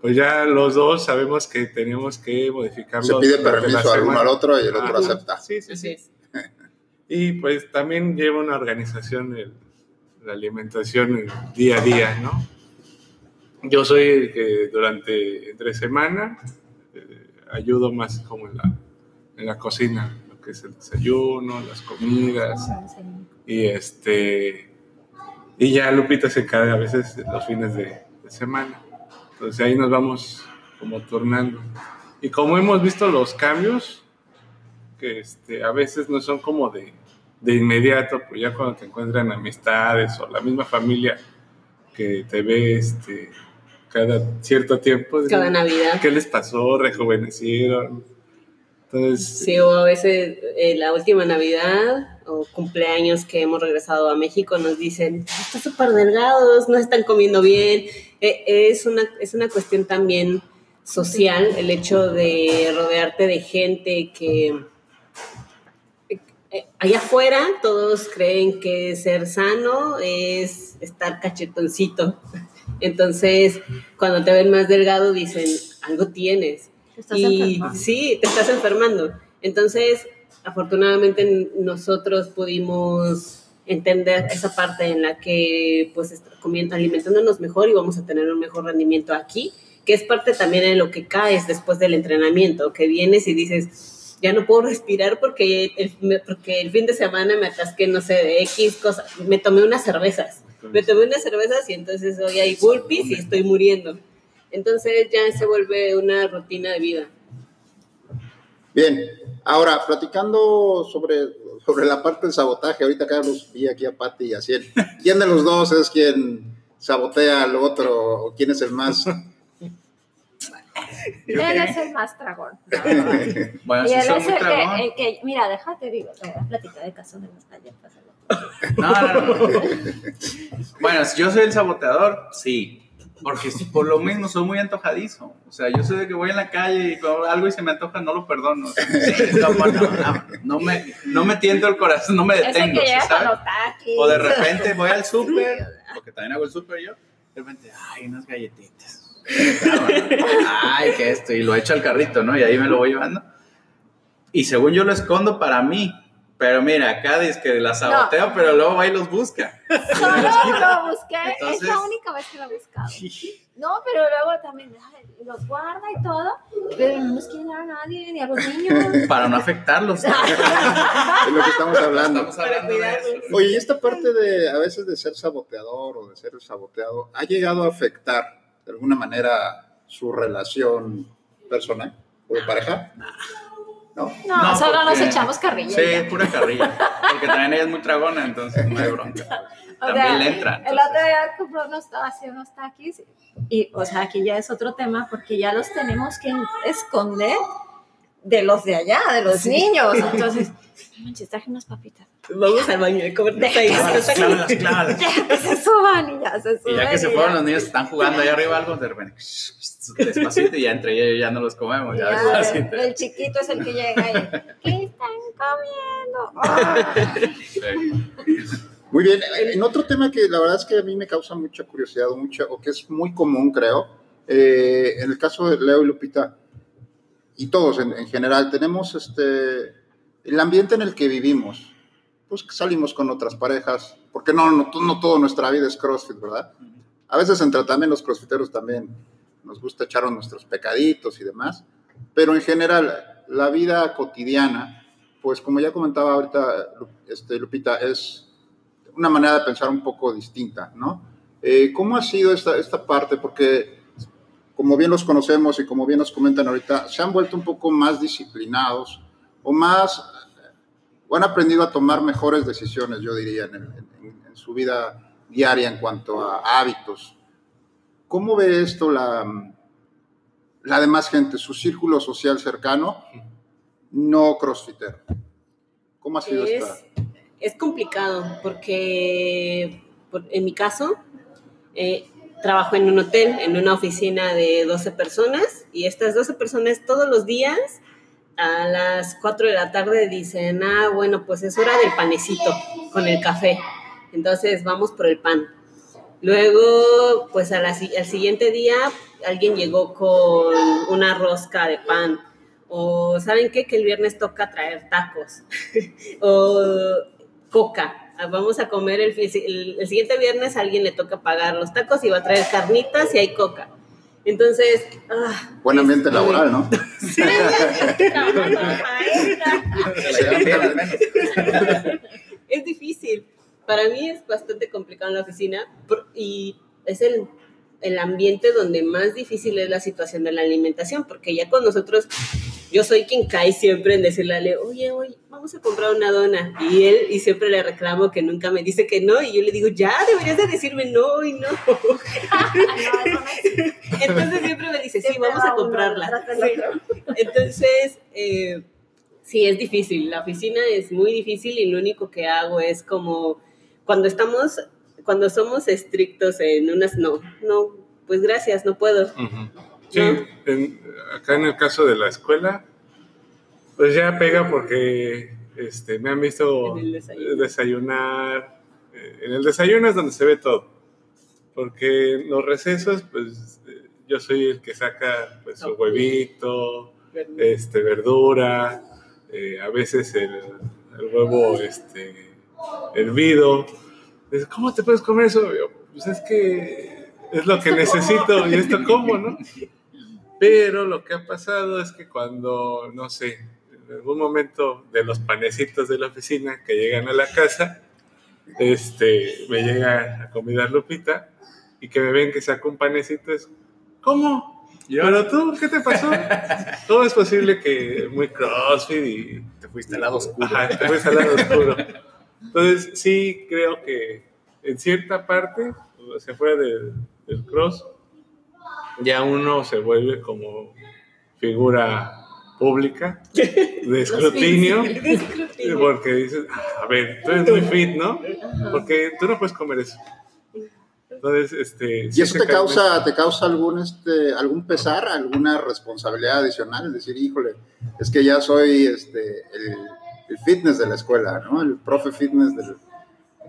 pues ya los dos sabemos que tenemos que modificarlo. Se pide permiso al uno al otro y el otro acepta. Sí, sí, sí. Y pues también lleva una organización el- la alimentación el día a día, ¿no? Yo soy el que durante entre semana eh, ayudo más como en la, en la cocina, que es el desayuno, las comidas y este y ya Lupita se encarga a veces los fines de, de semana. Entonces ahí nos vamos como tornando. Y como hemos visto los cambios, que este, a veces no son como de, de inmediato, pues ya cuando te encuentran amistades o la misma familia que te ve este, cada cierto tiempo. Cada Navidad. ¿Qué les pasó? ¿Rejuvenecieron? Sí, o a veces eh, la última Navidad o cumpleaños que hemos regresado a México nos dicen, están súper delgados, no están comiendo bien. Eh, es, una, es una cuestión también social el hecho de rodearte de gente que eh, allá afuera todos creen que ser sano es estar cachetoncito. Entonces, cuando te ven más delgado dicen, algo tienes. Te estás Y enfermando. sí, te estás enfermando. Entonces, afortunadamente nosotros pudimos entender esa parte en la que pues comiendo, alimentándonos mejor y vamos a tener un mejor rendimiento aquí, que es parte también de lo que caes después del entrenamiento, que vienes y dices, ya no puedo respirar porque el, porque el fin de semana me atasqué, no sé, de X cosas, me tomé unas cervezas, me tomé unas cervezas y entonces hoy hay burpees y estoy muriendo. Entonces ya se vuelve una rutina de vida. Bien, ahora platicando sobre, sobre la parte del sabotaje, ahorita Carlos vi aquí a Pati y a Ciel. ¿Quién de los dos es quien sabotea al otro o quién es el más? Él es el más tragón. Bueno, Y él es el que, el que, mira, déjate, digo, te voy a platicar de casos de las galletas. No, no, no. Bueno, si yo soy el saboteador, sí. Porque por lo mismo soy muy antojadizo. O sea, yo sé de que voy en la calle y con algo y se me antoja, no lo perdono. Sí, no, no, no, no me, no me tiento el corazón, no me detengo. que llega ¿sí sabes? con los taquis. O de repente voy al súper, porque también hago el súper yo. De repente, ay, unas galletitas. Ay, que esto. Y lo echo al carrito, ¿no? Y ahí me lo voy llevando. Y según yo lo escondo para mí. Pero mira, acá dice que la saboteo, pero luego va y los busca. Solo lo busqué, es Entonces- la única vez que lo he buscado. No, pero luego también ay, los guarda y todo, pero no nos quiere dar a nadie, ni a los niños. Para no afectarlos. Es lo que estamos hablando. Estamos hablando de eso. Oye, y esta parte de a veces de ser saboteador o de ser saboteado, ¿ha llegado a afectar de alguna manera su relación personal o de pareja? No. No, No, solo nos porque- echamos carrilla. Sí, ya. pura carrilla. Porque también ella es muy tragona, entonces no hay bronca. O También sea, le entra. El otro día compró unos, hacía unos taquis y, o sea, aquí ya es otro tema porque ya los tenemos que esconder de los de allá, de los niños. Entonces, "No manches, traje unas papitas. Vamos al baño a comer Deja taquitos. que Clávalas, clávalas. Ya que se suban y ya se Y suben. ya que se y fueron ya. los niños, están jugando allá arriba algo, de repente, despacito, y ya entre ellos ya no los comemos. Ya Ya, el chiquito es el que llega y, ¿qué están comiendo? Sí. Muy bien, en otro tema que la verdad es que a mí me causa mucha curiosidad, mucha, o que es muy común, creo, eh, en el caso de Leo y Lupita, y todos en, en general, tenemos este, el ambiente en el que vivimos, pues salimos con otras parejas, porque no, no, no toda nuestra vida es CrossFit, ¿verdad? A veces entre también los crossfiteros también nos gusta echar nuestros pecaditos y demás, pero en general la vida cotidiana, pues como ya comentaba ahorita este, Lupita, es una manera de pensar un poco distinta, ¿no? Eh, ¿Cómo ha sido esta, esta parte? Porque como bien los conocemos y como bien nos comentan ahorita, se han vuelto un poco más disciplinados o más, o han aprendido a tomar mejores decisiones, yo diría, en, en- en su vida diaria en cuanto a hábitos. ¿Cómo ve esto la, la demás gente, su círculo social cercano, no crossfitero? ¿Cómo ha sido Es, esta? es complicado porque por- en mi caso eh, trabajo en un hotel, en una oficina de 12 personas y estas 12 personas todos los días a las 4 de la tarde dicen, ah, bueno, pues es hora del panecito con el café. Entonces vamos por el pan. Luego, pues a la al siguiente día alguien llegó con una rosca de pan. O ¿saben qué? Que el viernes toca traer tacos. o coca. Ah, Vamos a comer el, el, el siguiente viernes a alguien le toca pagar los tacos y va a traer carnitas y hay coca. Entonces, ah, Buen ambiente laboral, ¿no? Sí, es difícil. Para mí es bastante complicado en la oficina y es el, el ambiente donde más difícil es la situación de la alimentación, porque ya con nosotros, yo soy quien cae siempre en decirle a Leo, oye, oye, vamos a comprar una dona. Y él, y siempre le reclamo que nunca me dice que no, y yo le digo, ya, deberías de decirme no y no. Entonces siempre me dice, sí, vamos a comprarla. Sí. Entonces, eh, sí, es difícil. La oficina es muy difícil y lo único que hago es como cuando estamos, cuando somos estrictos en unas, no, no, pues gracias, no puedo. Sí, ¿No? en- acá en el caso de la escuela, pues ya pega porque este, me han visto En desayunar. eh, En el desayuno es donde se ve todo. Porque en los recesos, pues eh, yo soy el que saca pues, su huevito, este, verdura, eh, a veces el, el huevo este, hervido. Dice, ¿Cómo te puedes comer eso? Yo, pues es que es lo que necesito y esto como, ¿no? Pero lo que ha pasado es que cuando, no sé, en algún momento de los panecitos de la oficina que llegan a la casa, este, me llega a comida Lupita y que me ven que saco un panecito, es, ¿cómo? Pero tú, ¿qué te pasó? ¿Cómo es posible que muy crossfit y Te fuiste al lado oscuro. Ajá, te fuiste al lado oscuro? Entonces, sí creo que en cierta parte, o sea, fuera del, del cross, ya uno se vuelve como figura pública de escrutinio. Porque dices, "Ah, a ver, tú eres muy fit, ¿no? Porque tú no puedes comer eso. Entonces, este... ¿Y sí eso se te causa, te causa algún, este, algún pesar, alguna responsabilidad adicional? Es decir, híjole, es que ya soy este, el, el fitness de la escuela, ¿no? El profe fitness del...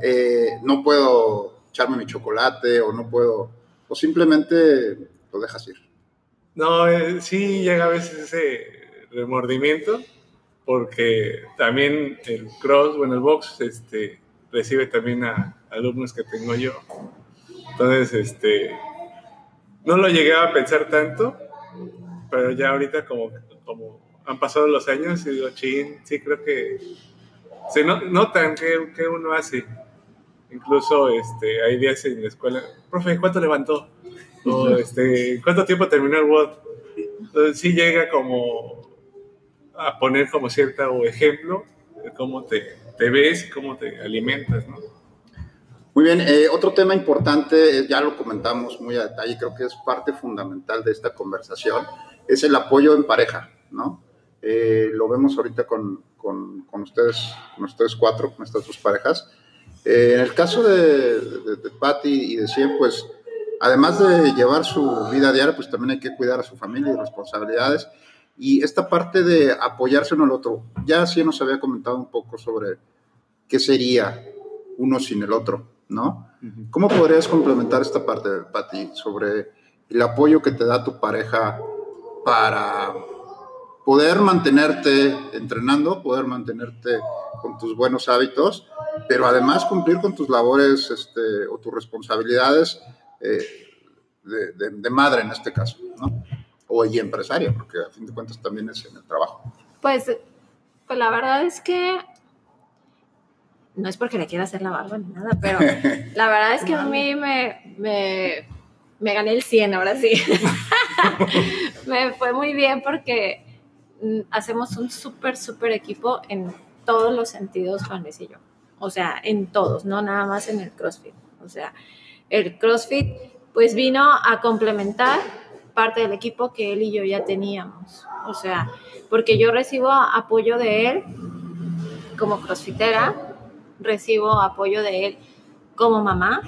eh, no puedo echarme mi chocolate o no puedo... O simplemente lo dejas ir. No, eh, sí llega a veces ese remordimiento, porque también el cross, bueno, el box, este, recibe también a alumnos que tengo yo. Entonces, este, no lo llegué a pensar tanto, pero ya ahorita como, como han pasado los años y digo, chin, sí creo que se no- notan que, que uno hace. Incluso este, hay días en la escuela, profe, ¿cuánto levantó? O este, ¿cuánto tiempo terminó el WOD? Entonces sí llega como a poner como cierta o ejemplo de cómo te, te ves y cómo te alimentas, ¿no? Muy bien, eh, otro tema importante, eh, ya lo comentamos muy a detalle, creo que es parte fundamental de esta conversación, es el apoyo en pareja, ¿no? Eh, lo vemos ahorita con, con, con ustedes, con ustedes cuatro, con estas dos parejas. Eh, en el caso de, de, de Patty y de Cien, pues, además de llevar su vida diaria, pues también hay que cuidar a su familia y responsabilidades. Y esta parte de apoyarse uno al otro, ya sí nos había comentado un poco sobre qué sería uno sin el otro, ¿no? ¿Cómo podrías complementar esta parte, Pati, sobre el apoyo que te da tu pareja para poder mantenerte entrenando, poder mantenerte con tus buenos hábitos, pero además cumplir con tus labores este, o tus responsabilidades eh, de, de- de madre en este caso, ¿no? O y empresaria, porque a fin de cuentas también es en el trabajo. Pues, pues la verdad es que no es porque le quiera hacer la barba ni nada, pero la verdad es que a mí me, me, me gané el 100, ahora sí. me fue muy bien porque hacemos un súper, súper equipo en todos los sentidos, Juan Luis y yo. O sea, en todos, no nada más en el CrossFit. O sea, el CrossFit pues vino a complementar parte del equipo que él y yo ya teníamos. O sea, porque yo recibo apoyo de él como crossfitera, recibo apoyo de él como mamá,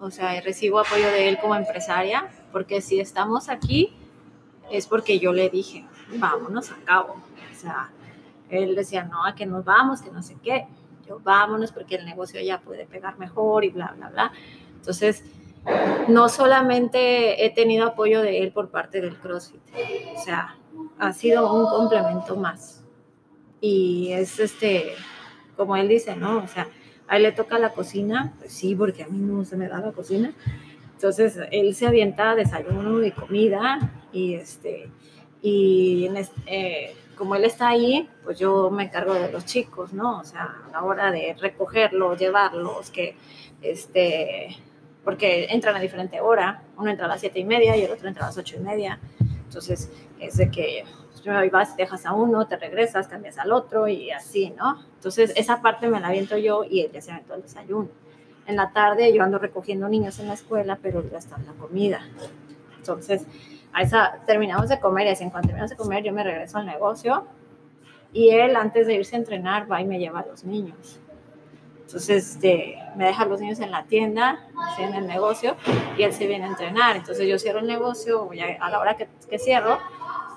o sea, recibo apoyo de él como empresaria, porque si estamos aquí es porque yo le dije, vámonos a cabo. O sea, él decía, no, a que nos vamos, que no sé qué. Yo, vámonos porque el negocio ya puede pegar mejor y bla, bla, bla. Entonces, no solamente he tenido apoyo de él por parte del CrossFit, o sea, ha sido un complemento más. Y es este, como él dice, ¿no? O sea, a él le toca la cocina, pues sí, porque a mí no se me da la cocina. Entonces, él se avienta desayuno y comida y este, y eh, como él está ahí, pues yo me encargo de los chicos, ¿no? O sea, a la hora de recogerlos, llevarlos, que este, porque entran a diferente hora, uno entra a las siete y media y el otro entra a las ocho y media, entonces es de que pues, vas, dejas a uno, te regresas, cambias al otro y así, ¿no? Entonces esa parte me la aviento yo y él ya se aventó el desayuno. En la tarde yo ando recogiendo niños en la escuela, pero ya está la comida. Entonces, a esa terminamos de comer y así en cuanto terminamos de comer yo me regreso al negocio y él antes de irse a entrenar va y me lleva a los niños. Entonces, este, me deja a los niños en la tienda, así en el negocio, y él se viene a entrenar. Entonces, yo cierro el negocio, a la hora que, que cierro,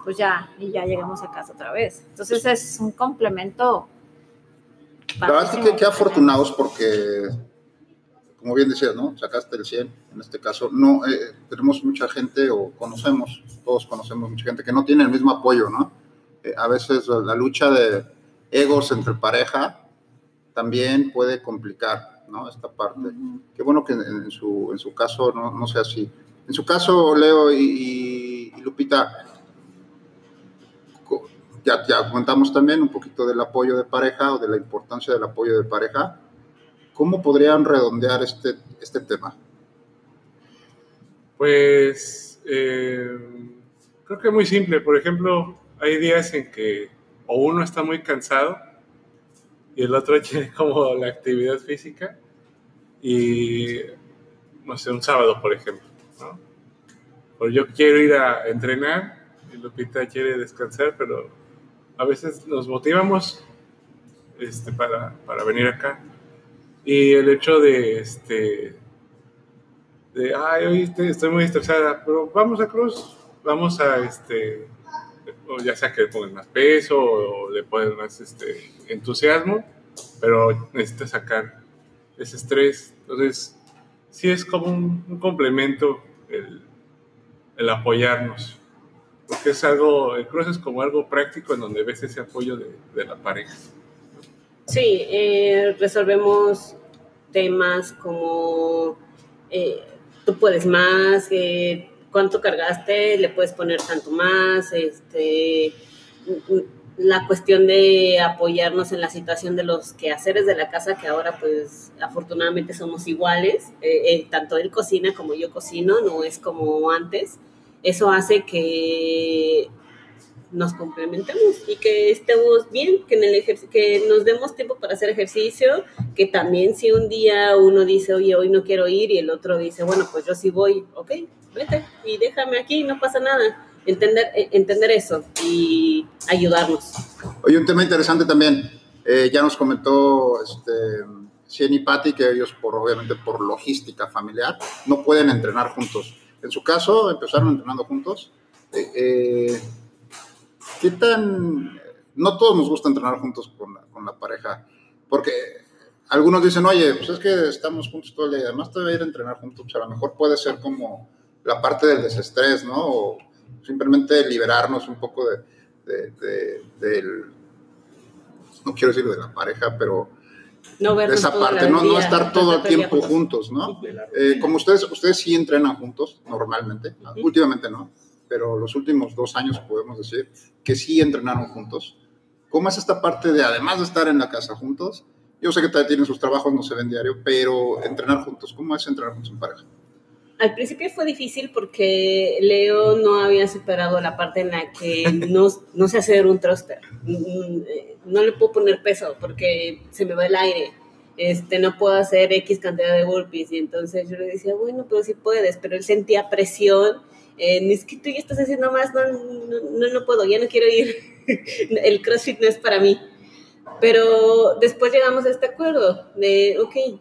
pues ya, y ya llegamos a casa otra vez. Entonces, es un complemento. La verdad es que qué afortunados porque, como bien decías, ¿no? Sacaste el 100, en este caso. No, eh, tenemos mucha gente, o conocemos, todos conocemos mucha gente que no tiene el mismo apoyo, ¿no? Eh, a veces la, la lucha de egos entre pareja también puede complicar, ¿no? Esta parte. Qué bueno que en, en su, en su caso no, no sea así. En su caso, Leo y, y- Lupita, ya, ya comentamos también un poquito del apoyo de pareja o de la importancia del apoyo de pareja. ¿Cómo podrían redondear este, este tema? Pues eh, creo que es muy simple. Por ejemplo, hay días en que o uno está muy cansado y el otro tiene como la actividad física y no sé, un sábado, por ejemplo, ¿no? O yo quiero ir a entrenar y Lupita quiere descansar, pero a veces nos motivamos este, para, para venir acá. Y el hecho de, este, de, ay, hoy estoy muy estresada, pero vamos a Cruz, vamos a, este, ya sea que le pongas más peso o le pones más este, entusiasmo, pero necesitas sacar ese estrés. Entonces, sí es como un, un complemento el, el apoyarnos, porque es algo, el Cruz es como algo práctico en donde ves ese apoyo de, de la pareja. Sí, eh, resolvemos temas como eh, tú puedes más, eh, cuánto cargaste, le puedes poner tanto más, este, la cuestión de apoyarnos en la situación de los quehaceres de la casa, que ahora pues afortunadamente somos iguales, tanto él cocina como yo cocino, no es como antes. Eso hace que nos complementemos y que estemos bien, que, en el que nos demos tiempo para hacer ejercicio, que también si un día uno dice, oye, hoy no quiero ir y el otro dice, bueno, pues yo sí voy, ok, vete y déjame aquí, no pasa nada. Entender, eh, entender eso y ayudarnos. Oye, un tema interesante también. eh, ya nos comentó este, Cien y Patty que ellos, por, obviamente por logística familiar, no pueden entrenar juntos. En su caso, empezaron entrenando juntos. Eh, eh, ¿Qué tan.? No todos nos gusta entrenar juntos con la, con la pareja, porque algunos dicen, oye, pues es que estamos juntos todo el día, además te voy a ir a entrenar juntos, pues a lo mejor puede ser como la parte del desestrés, ¿no? O simplemente liberarnos un poco de, de- de- del, no quiero decir de la pareja, pero No de esa parte, no, no estar todo el tiempo juntos, ¿no? Eh, como ustedes, ustedes sí entrenan juntos normalmente, últimamente no, pero los últimos dos años podemos decir que sí entrenaron juntos. ¿Cómo es esta parte de, además de estar en la casa juntos, yo sé que todavía tienen sus trabajos, no se ven diario, pero entrenar juntos, ¿cómo es entrenar juntos en pareja? Al principio fue difícil porque Leo no había superado la parte en la que no, no sé hacer un thruster. No le puedo poner peso porque se me va el aire. Este, no puedo hacer X cantidad de burpees. Y entonces yo le decía, bueno, pero sí puedes. Pero él sentía presión. En, es que tú ya estás haciendo más, no, no, no, puedo, ya no quiero ir. el CrossFit no es para mí. Pero después llegamos a este acuerdo de, ok,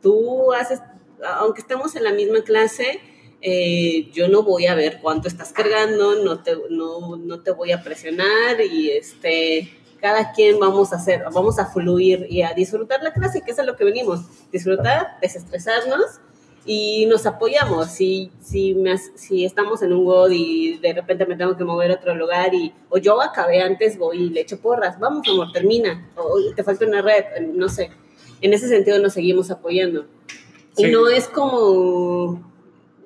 tú haces aunque estemos en la misma clase, eh, yo no voy a ver cuánto estás cargando, no te, no, no te voy a presionar y este, cada quien vamos a hacer, vamos a fluir y a disfrutar la clase, que es a lo que venimos, disfrutar, desestresarnos y nos apoyamos. Si, si, me si estamos en un WOD y de repente me tengo que mover a otro lugar y o yo acabé antes, voy y le echo porras, vamos amor, termina, o "Oye, te falta una red, no sé. En ese sentido nos seguimos apoyando. Y Sí. no es como,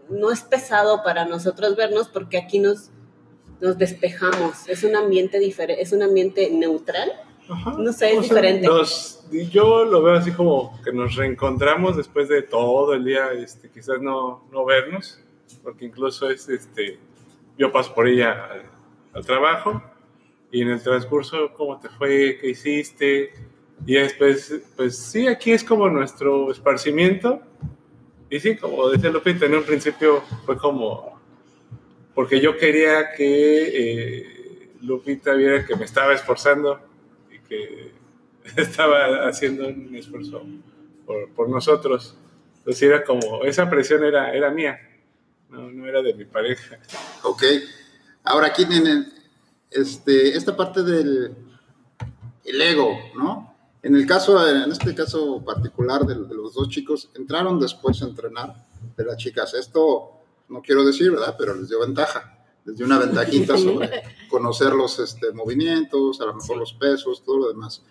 no es pesado para nosotros vernos porque aquí nos, nos despejamos. Es un ambiente diferente, es un ambiente neutral. Ajá. No sé, es O sea, diferente. nos- yo lo veo así como que nos reencontramos después de todo el día, este, quizás no, no vernos, porque incluso es, este, yo paso por ella al, al trabajo y en el transcurso, ¿cómo te fue? ¿Qué hiciste? Y después, pues sí, aquí es como nuestro esparcimiento. Y sí, como decía Lupita, en un principio fue como, porque yo quería que eh, Lupita viera que me estaba esforzando estaba haciendo un esfuerzo por, por nosotros. Entonces era como, esa presión era, era mía, no, no era de mi pareja. Ok. Ahora aquí tienen este, esta parte del el ego, ¿no? En el caso, en este caso particular de los dos chicos, entraron después a entrenar de las chicas. Esto no quiero decir, ¿verdad? Pero les dio ventaja. Les dio una ventajita sobre conocer los este, movimientos, a lo mejor los pesos, todo lo demás.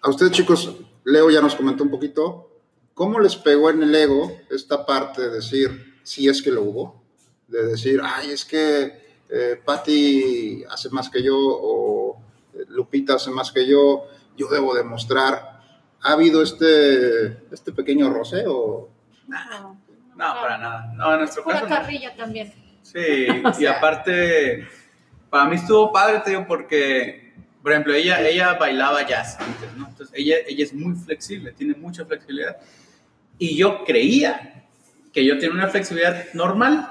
A ustedes, chicos, Leo ya nos comentó un poquito, ¿cómo les pegó en el ego esta parte de decir, si es que lo hubo? De decir, ay, es que eh, Patty hace más que yo o eh, Lupita hace más que yo, yo debo demostrar. ¿Ha habido este, este pequeño roce o No, No, para nada. No, en nuestro pura caso. no. carrilla también. Sí, O y aparte, para mí estuvo padre, te digo, porque, por ejemplo, ella, ella bailaba jazz antes, ¿no? Entonces, ella, ella es muy flexible, tiene mucha flexibilidad. Y yo creía que yo tenía una flexibilidad normal.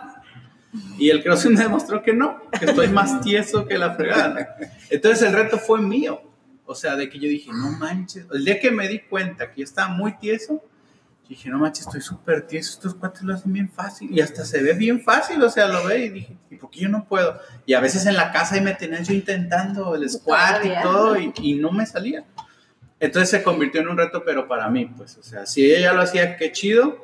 Y el CrossFit me demostró que no, que estoy más tieso que la fregada. Entonces el reto fue mío. O sea, de que yo dije, no manches. El día que me di cuenta que yo estaba muy tieso, dije, no manches, estoy súper tieso, estos cuates lo hacen bien fácil. Y hasta se ve bien fácil, o sea, lo ve y dije, ¿y por qué yo no puedo? Y a veces en la casa ahí me tenían yo intentando el squat y todo, y, y no me salía. Entonces se convirtió en un reto, pero para mí, pues, o sea, si ella ya lo hacía, qué chido.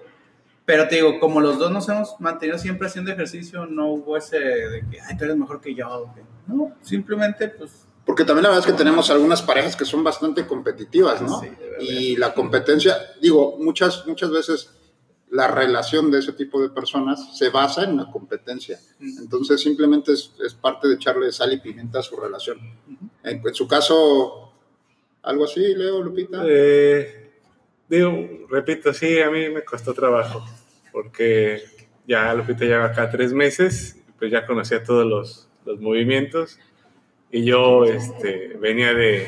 Pero te digo, como los dos nos hemos mantenido siempre haciendo ejercicio, no hubo ese de que, ay, tú eres mejor que yo. o que- No, simplemente, pues, Porque también la verdad es que tenemos algunas parejas que son bastante competitivas, ¿no? Sí. Y la competencia, digo, muchas, muchas veces la relación de ese tipo de personas se basa en la competencia. Entonces simplemente es, es parte de echarle sal y pimienta a su relación. En, en su caso, algo así, Leo, Lupita. Eh, digo, repito, sí, a mí me costó trabajo, porque ya Lupita lleva acá tres meses, pues ya conocía todos los, los movimientos, y yo este, venía de,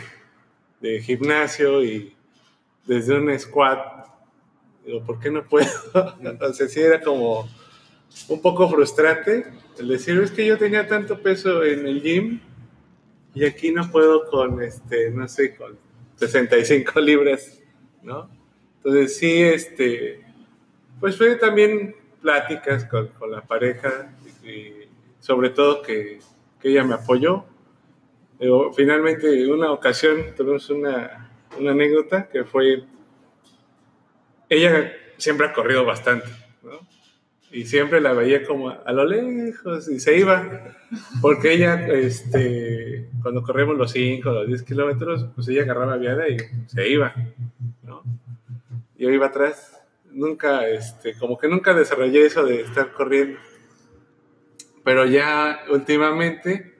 de gimnasio y desde un squat, digo, ¿por qué no puedo? o sea, sí era como un poco frustrante el decir, es que yo tenía tanto peso en el gym y aquí no puedo con, este, no sé, con 65 libras, ¿no? Entonces sí, este, pues fue también pláticas con, con la pareja y sobre todo que, que ella me apoyó. Digo, finalmente, en una ocasión tuvimos una, una anécdota que fue, ella siempre ha corrido bastante, ¿no? Y siempre la veía como a lo lejos y se iba, porque ella, este, cuando corremos los 5 los 10 kilómetros, pues ella agarraba viada y se iba, ¿no? Yo iba atrás, nunca, este, como que nunca desarrollé eso de estar corriendo. Pero ya últimamente,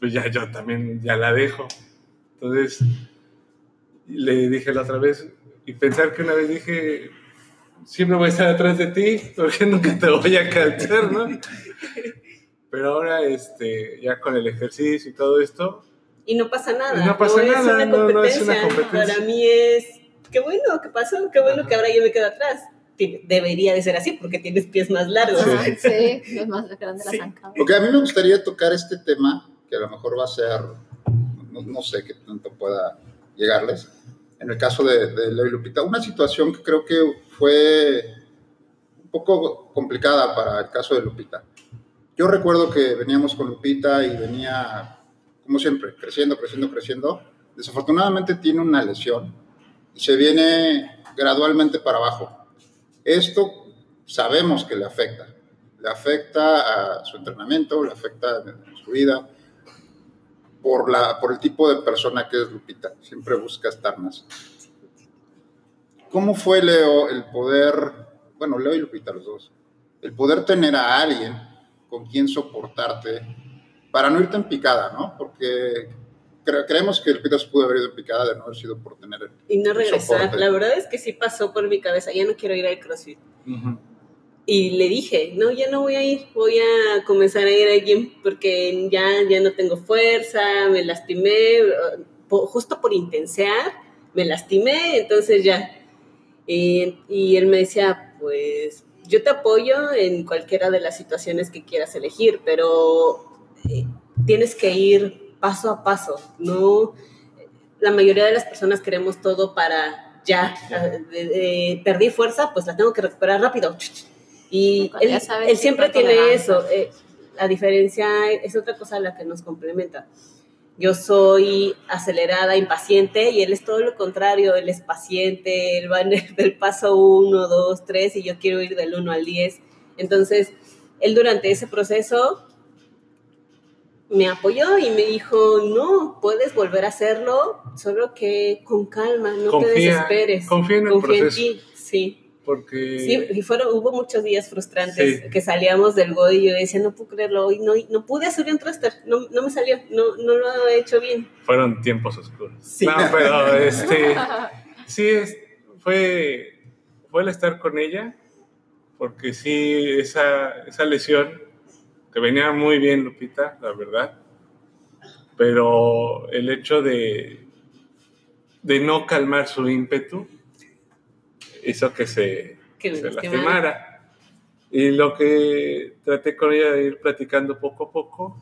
pues ya yo también ya la dejo. Entonces, le dije la otra vez, y pensar que una vez dije, siempre voy a estar atrás de ti, porque nunca te voy a alcanzar, ¿no? Pero ahora, este, ya con el ejercicio y todo esto, Y no pasa nada. No pasa es nada, una no, no es una competencia. Para mí es, qué bueno que pasó, qué bueno que ahora yo me quedo atrás. Debería de ser así porque tienes pies más largos. Ajá, Sí, es más grande la Sí. zancada. Ok, a mí me gustaría tocar este tema, que a lo mejor va a ser, no, no sé qué tanto pueda llegarles. En el caso de, de Lupita, una situación que creo que fue un poco complicada para el caso de Lupita. Yo recuerdo que veníamos con Lupita y venía, como siempre, creciendo, creciendo, creciendo. Desafortunadamente tiene una lesión y se viene gradualmente para abajo. Esto sabemos que le afecta. Le afecta a su entrenamiento, le afecta a su vida, por, la, por el tipo de persona que es Lupita. Siempre busca estar más. ¿Cómo fue, Leo, el poder, bueno, Leo y Lupita los dos, el poder tener a alguien con quien soportarte para no irte en picada, ¿no? Porque cre- creemos que Lupita se pudo haber ido en picada de no haber sido por tener el, Y no regresar. La verdad es que sí pasó por mi cabeza. Ya no quiero ir al CrossFit. Y le dije, no, ya no voy a ir, voy a comenzar a ir al gym porque ya, ya no tengo fuerza, me lastimé, justo por intensear, me lastimé, entonces ya. Y, y él me decía, pues yo te apoyo en cualquiera de las situaciones que quieras elegir, pero eh, tienes que ir paso a paso, no la mayoría de las personas queremos todo para ya, eh, eh, perdí fuerza, pues la tengo que recuperar rápido. Y él, él siempre tiene eso. eh, la diferencia es otra cosa a la que nos complementa. Yo soy acelerada, impaciente, y él es todo lo contrario. Él es paciente, él va en el, del paso 1, 2, 3, y yo quiero ir del 1 al 10. Entonces, él durante ese proceso me apoyó y me dijo, no, puedes volver a hacerlo, solo que con calma, no te Confía- desesperes. confía en el Confía en proceso. ti, sí. Porque Sí, y fueron, hubo muchos días frustrantes Sí. que salíamos del GOD y yo decía, no puedo creerlo, hoy no, no pude hacer un thruster, no, no me salió, no, no lo he hecho bien. fueron tiempos oscuros. Sí. No, pero este, sí, es, fue, fue el estar con ella, porque sí, esa, esa lesión, que venía muy bien Lupita, la verdad, pero el hecho de, de no calmar su ímpetu hizo que se, Que se lastimara. lastimara. Y lo que traté con ella de ir platicando poco a poco,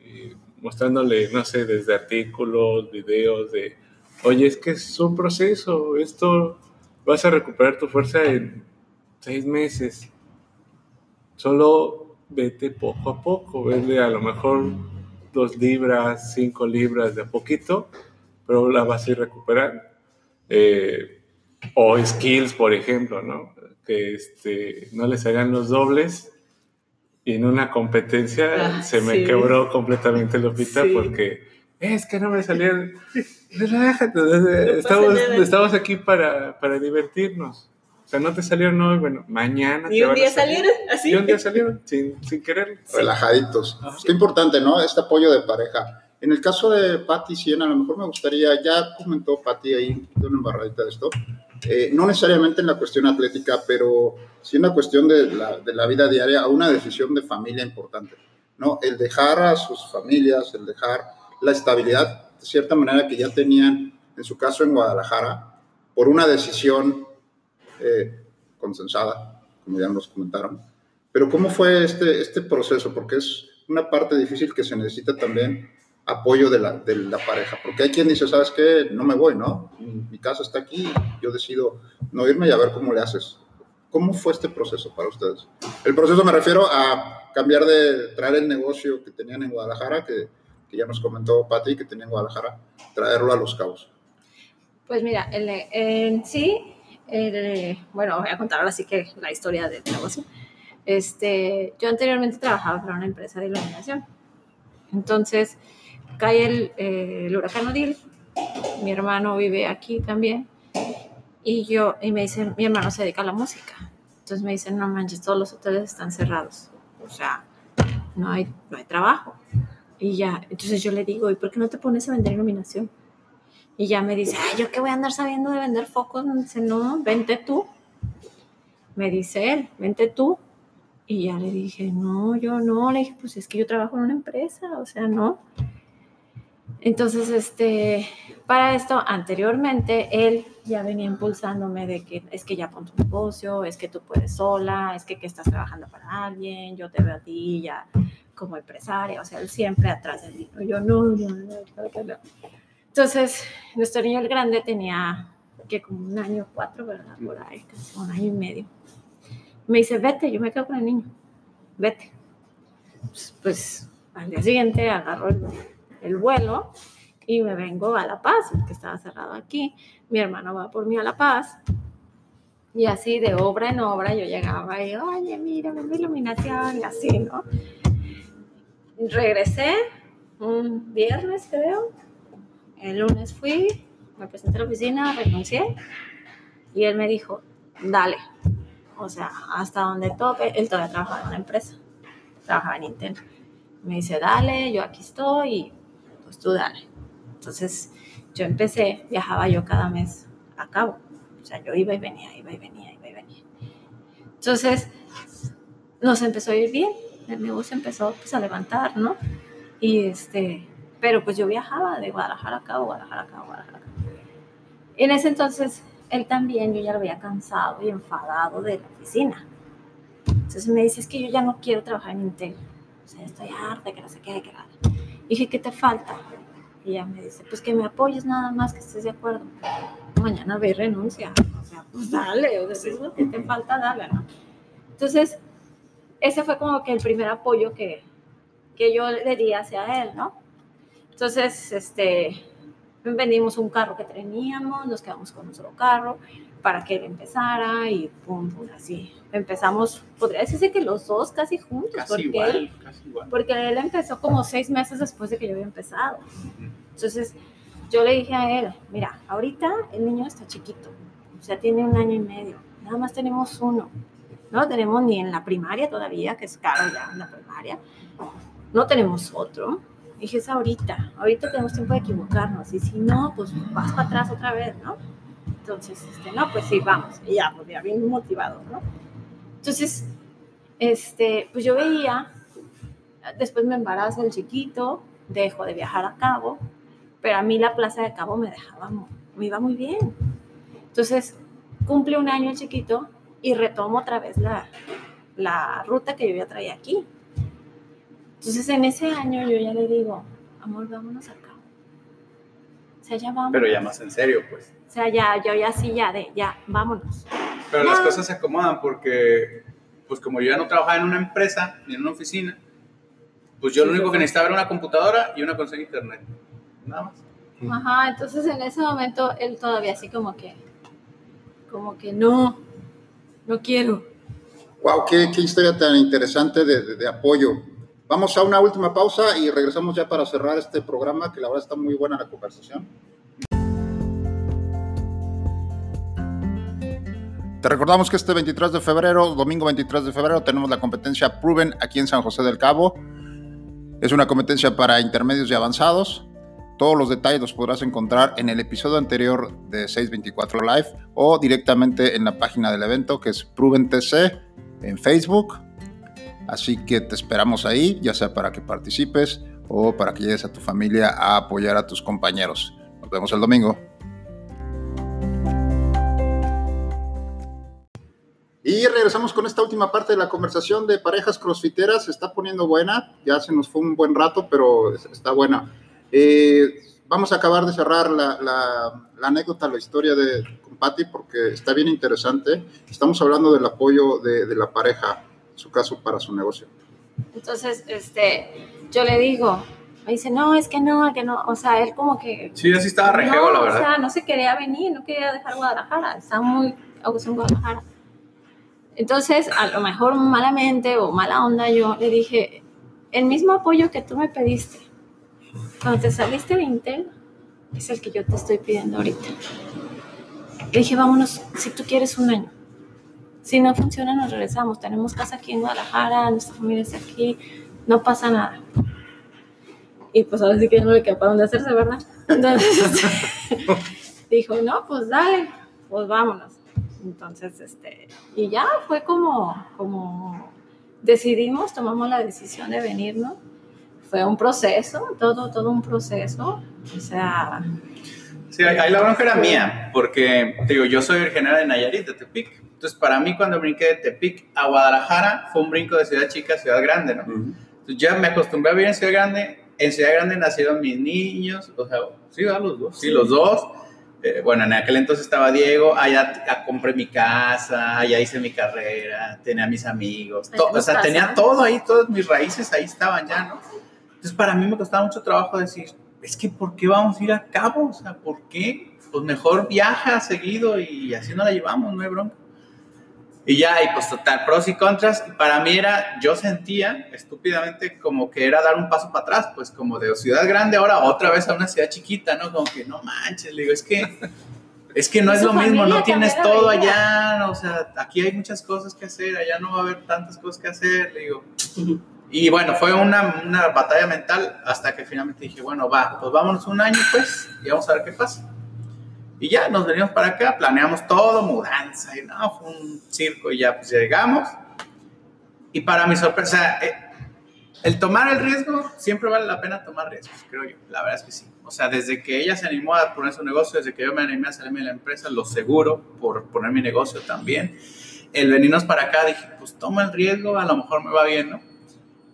y mostrándole, no sé, desde artículos, videos de, oye, es que es un proceso, esto vas a recuperar tu fuerza en seis meses. Solo vete poco a poco, vete a lo mejor dos libras, cinco libras de a poquito, pero la vas a ir recuperando. Eh, o skills, por ejemplo, ¿no? Que este, no les hagan los dobles. Y en una competencia Ah, se me sí. quebró completamente Lupita Sí. porque es que no me salían. Relájate, estamos, nada. estamos aquí para, para divertirnos. O sea, no te salieron hoy, bueno, mañana. Y te un van a día salir. salieron así. Y un día salieron sin, sin querer. relajaditos. Pues qué importante, ¿no? Este apoyo de pareja. En el caso de Patti Siena, a lo mejor me gustaría, ya comentó Patti ahí, de una embarradita de esto, eh, no necesariamente en la cuestión atlética, pero sí en la cuestión de la, de la vida diaria, a una decisión de familia importante, ¿no? El dejar a sus familias, el dejar la estabilidad, de cierta manera, que ya tenían, en su caso en Guadalajara, por una decisión eh, consensada, como ya nos comentaron. Pero ¿cómo fue este, este proceso? Porque es una parte difícil que se necesita también apoyo de la, de la pareja. Porque hay quien dice, ¿sabes qué? No me voy, ¿no? Mi, casa está aquí, yo decido no irme y a ver cómo le haces. ¿Cómo fue este proceso para ustedes? El proceso me refiero a cambiar de traer el negocio que tenían en Guadalajara, que, que ya nos comentó Pati, que tenía en Guadalajara, traerlo a Los Cabos. Pues mira, el- en sí, bueno, voy a contar ahora sí que la historia del negocio. Este, yo anteriormente trabajaba para una empresa de iluminación. Entonces, cae el, eh, el huracán Odil. Mi hermano vive aquí también. Y yo, y me dicen, mi hermano se dedica a la música. Entonces me dicen, no manches, todos los hoteles están cerrados. O sea, no hay, no hay trabajo. Y ya, entonces yo le digo, ¿y por qué no te pones a vender iluminación? Y ya me dice, ay, ¿yo qué voy a andar sabiendo de vender focos? Dice, no, vente tú. Me dice él, vente tú. Y ya le dije, no, yo no. Le dije, pues es que yo trabajo en una empresa, o sea, no. Entonces, este, para esto, anteriormente, él ya venía impulsándome de que es que ya pon tu negocio, es que tú puedes sola, es que, que estás trabajando para alguien, yo te veo a ti ya como empresaria, o sea, él siempre atrás de mí. Yo no, no, no, no. Entonces, nuestro niño el grande tenía que como un año, cuatro, ¿verdad? Por ahí, un año y medio. Me dice, vete, yo me quedo con el niño, vete. Pues, pues, al día siguiente agarro el, el vuelo y me vengo a La Paz, que estaba cerrado aquí. Mi hermano va por mí a La Paz. Y así de obra en obra yo llegaba y, oye, mira, me iluminación y así, ¿no? Regresé un viernes, creo. El lunes fui, me presenté a la oficina, renuncié y él me dijo, dale. O sea, hasta donde toque, él todavía trabajaba en una empresa, trabajaba en Intel. Me dice, dale, yo aquí estoy pues tú dale. Entonces yo empecé, viajaba yo cada mes a cabo. O sea, yo iba y venía, iba y venía, iba y venía. Entonces nos empezó a ir bien, el negocio empezó pues, a levantar, ¿no? Y este, pero pues yo viajaba de Guadalajara a cabo, Guadalajara a cabo, Guadalajara a cabo. En ese entonces él también, yo ya lo había cansado y enfadado de la oficina. Entonces me dice, es que yo ya no quiero trabajar en Intel. O sea, estoy harta, que no sé qué, que nada. Dije, ¿qué te falta? Y ella me dice, pues que me apoyes nada más, que estés de acuerdo. Mañana ve y renuncia. O sea, pues dale, o sea, si es lo que te falta, dale, ¿no? Entonces, ese fue como que el primer apoyo que, que yo le di hacia él, ¿no? Entonces, este, vendimos un carro que teníamos, nos quedamos con solo carro para que él empezara y pum, pum, así. Empezamos, podría decirse que los dos casi juntos, Casi porque igual, él casi igual. porque él empezó como seis meses después de que yo había empezado. Entonces, yo le dije a él, mira, ahorita el niño está chiquito, o sea, tiene un año y medio, nada más tenemos uno, no lo tenemos ni en la primaria todavía, que es caro ya en la primaria, no tenemos otro. Dije, es ahorita, ahorita tenemos tiempo de equivocarnos, y si no, pues vas para atrás otra vez, ¿no? Entonces, este, no, pues sí, vamos, y ya, pues ya bien motivado, ¿no? Entonces, este, pues yo veía después me embaraza el chiquito, dejo de viajar a Cabo, pero a mí la plaza de Cabo me dejaba, me iba muy bien. Entonces, cumple un año el chiquito y retomo otra vez la, la ruta que yo ya traía aquí. Entonces, en ese año yo ya le digo, amor, vámonos a Cabo. Sea, ya vamos. Pero ya más en serio, pues. O sea, ya, yo ya sí, ya de, ya, vámonos. Pero las cosas se acomodan porque, pues como yo ya no trabajaba en una empresa ni en una oficina, pues yo lo único que necesitaba era una computadora y una conexión a internet. Nada más. Ajá, entonces en ese momento él todavía así como que, como que no, no quiero. Wow, qué, qué historia tan interesante de, de- de apoyo. Vamos a una última pausa y regresamos ya para cerrar este programa, que la verdad está muy buena la conversación. Te recordamos que este 23 de febrero, domingo 23 de febrero, tenemos la competencia Proven aquí en San José del Cabo. Es una competencia para intermedios y avanzados. Todos los detalles los podrás encontrar en el episodio anterior de 624 Live o directamente en la página del evento que es Proven TC en Facebook. Así que te esperamos ahí, ya sea para que participes o para que llegues a tu familia a apoyar a tus compañeros. Nos vemos el domingo. Y regresamos con esta última parte de la conversación de parejas crossfiteras. Se está poniendo buena, ya se nos fue un buen rato, pero es- está buena. Eh, vamos a acabar de cerrar la, anécdota, la historia de con porque está bien interesante. Estamos hablando del apoyo de, la pareja, su caso, para su negocio. Entonces, este, yo le digo, me dice, no, es que no, que no, o sea, él como que... Sí, así estaba rejego, no, la verdad. O sea, no se quería venir, no quería dejar Guadalajara, estaba muy a gusto en Guadalajara. Entonces, a lo mejor malamente o mala onda, yo le dije, el mismo apoyo que tú me pediste cuando te saliste de Intel es el que yo te estoy pidiendo ahorita. Le dije, vámonos, si tú quieres un año. Si no funciona, nos regresamos. Tenemos casa aquí en Guadalajara, nuestra familia está aquí, no pasa nada. Y pues ahora sí que no le queda para dónde hacerse, ¿verdad? Entonces dijo, no, pues dale, pues vámonos. Entonces, este, y ya fue como, como decidimos, tomamos la decisión de venirnos. Fue un proceso, todo, todo un proceso. O sea, Sí, ahí la bronca era mía, porque digo, yo soy originario de Nayarit, de Tepic. Entonces, para mí, cuando brinqué de Tepic a Guadalajara, fue un brinco de ciudad chica a ciudad grande, ¿no? Entonces, ya me acostumbré a vivir en ciudad grande. En ciudad grande nacieron mis niños, o sea, sí, ¿verdad? los dos. Sí, los dos. Eh, bueno, en aquel entonces estaba Diego, allá compré mi casa, allá hice mi carrera, tenía mis amigos, to- Allá o sea, tenía todo ahí, todas mis raíces ahí estaban ya, ¿no? Entonces, para mí me costaba mucho trabajo decir, es que ¿por qué vamos a ir a cabo? O sea, ¿por qué? Pues mejor viaja seguido y así no la llevamos, no hay bronca. Y ya, y pues total, pros y contras. Y para mí era, yo sentía estúpidamente como que era dar un paso para atrás, pues como de ciudad grande ahora otra vez a una ciudad chiquita, ¿no? Como que no manches, le digo, es que, es que no es lo mismo, no tienes todo allá, o sea, aquí hay muchas cosas que hacer, allá no va a haber tantas cosas que hacer, le digo. Y bueno, fue una, una batalla mental hasta que finalmente dije, bueno, va, pues vámonos un año, pues, y vamos a ver qué pasa. Y ya nos venimos para acá, planeamos todo, mudanza, y no, fue un circo, y ya pues llegamos. Y para mi sorpresa, eh, el tomar el riesgo, siempre vale la pena tomar riesgos, creo yo, la verdad es que sí. O sea, desde que ella se animó a poner su negocio, desde que yo me animé a salirme de la empresa, lo seguro por poner mi negocio también. El venirnos para acá, dije, pues toma el riesgo, a lo mejor me va bien, ¿no?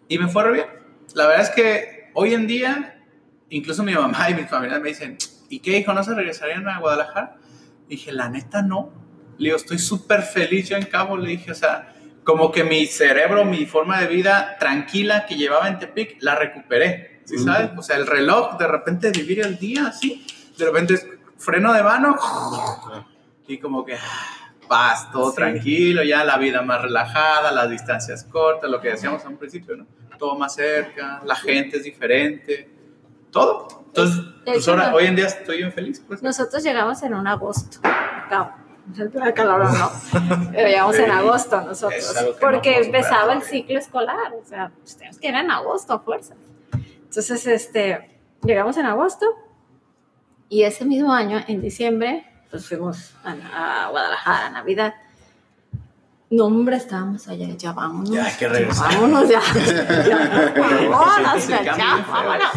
Y me fue re bien. La verdad es que hoy en día, incluso mi mamá y mis familiares me dicen, ¿y qué hijo? ¿No se regresarían a Guadalajara? Dije, la neta no. Le digo, estoy súper feliz yo en Cabo. Le dije, o sea, como que mi cerebro, mi forma de vida tranquila que llevaba en Tepic, la recuperé. ¿Sí sabes? O sea, el reloj, de repente vivir el día así, de repente freno de mano y como que ah, paz, todo Sí. tranquilo, ya la vida más relajada, las distancias cortas, lo que decíamos a un principio, ¿no? Todo más cerca, la gente es diferente, todo. Entonces, pues ahora, hoy en día estoy bien feliz, pues. nosotros llegamos en un agosto. acá. Calor no, pero llegamos en agosto nosotros, no porque empezaba el ciclo escolar, o sea, pues tenemos que ir en agosto a fuerzas. Entonces, este, llegamos en agosto y ese mismo año, en diciembre, pues fuimos a, a Guadalajara, a Navidad. No, hombre, estábamos allá, ya vámonos. Ya hay que regresar. Ya vámonos, ya. ya vámonos, ya, vámonos.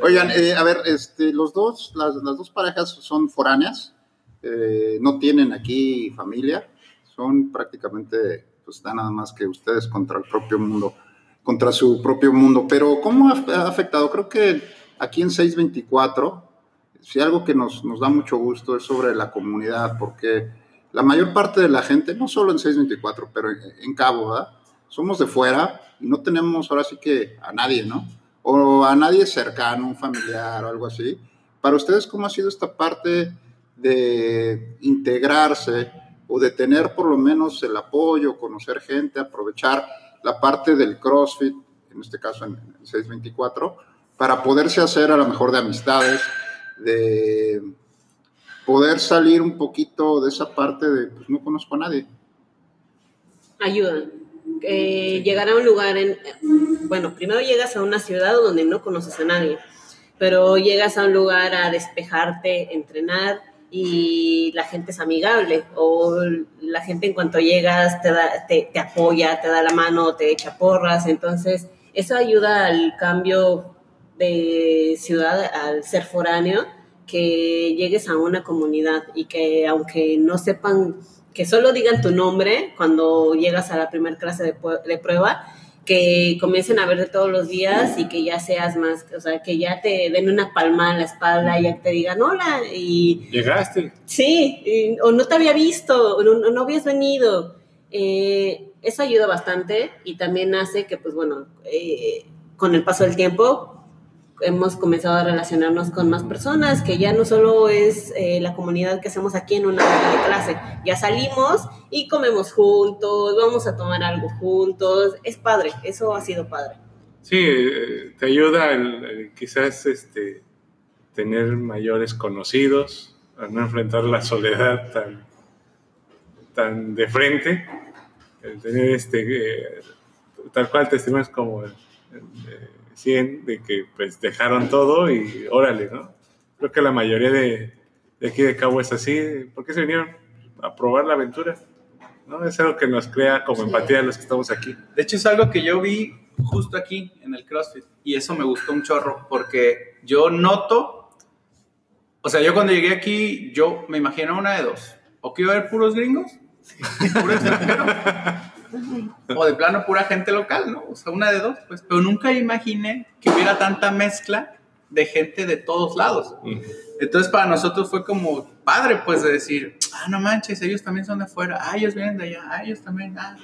Oigan, eh, a ver, este, los dos, las, las dos parejas son foráneas, eh, no tienen aquí familia, son prácticamente, pues están nada más que ustedes contra el propio mundo, contra su propio mundo. Pero ¿cómo ha ha afectado? Creo que aquí en 624 si algo que nos, nos da mucho gusto es sobre la comunidad, porque la mayor parte de la gente, no solo en 624, pero en, en Cabo, ¿verdad? Somos de fuera y no tenemos ahora sí que a nadie, ¿no? O a nadie cercano, un familiar o algo así. Para ustedes, ¿cómo ha sido esta parte de integrarse o de tener por lo menos el apoyo, conocer gente, aprovechar la parte del CrossFit, en este caso en 624, para poderse hacer a lo mejor de amistades, de poder salir un poquito de esa parte de, pues no conozco a nadie. Ayuda. Eh, llegar a un lugar en, bueno, primero llegas a una ciudad donde no conoces a nadie, pero llegas a un lugar a despejarte, entrenar y la gente es amigable o la gente en cuanto llegas te, da, te, te apoya, te da la mano, te echa porras, entonces eso ayuda al cambio de ciudad, al ser foráneo, que llegues a una comunidad y que aunque no sepan, que solo digan tu nombre cuando llegas a la primera clase de, de prueba, que comiencen a verte todos los días y que ya seas más, o sea, que ya te den una palma en la espalda y ya te digan hola y... Llegaste. Sí, y, o no te había visto, o no, no habías venido. Eh, eso ayuda bastante y también hace que, pues bueno, eh, con el paso del tiempo hemos comenzado a relacionarnos con más personas, que ya no solo es eh, la comunidad que hacemos aquí en una clase, ya salimos y comemos juntos, vamos a tomar algo juntos, es padre, eso ha sido padre. Sí, eh, te ayuda quizás este, tener mayores conocidos, a no enfrentar la soledad tan, tan de frente, el tener este, eh, tal cual testimonios como... El, 100 de que pues dejaron todo y órale, ¿no? Creo que la mayoría de, de aquí de Cabo es así. ¿Por qué se vinieron? A probar la aventura. ¿no? Es algo que nos crea como empatía a los que estamos aquí. De hecho, es algo que yo vi justo aquí en el CrossFit y eso me gustó un chorro porque yo noto, o sea, yo cuando llegué aquí, yo me imagino una de dos, o que iba a haber puros gringos, puro extranjero, o de plano pura gente local, ¿no? O sea, una de dos, pues. Pero nunca imaginé que hubiera tanta mezcla de gente de todos lados. Entonces para nosotros fue como padre, pues, de decir, ah, no manches, ellos también son de afuera, ah, ellos vienen de allá, ah, ellos también, ah.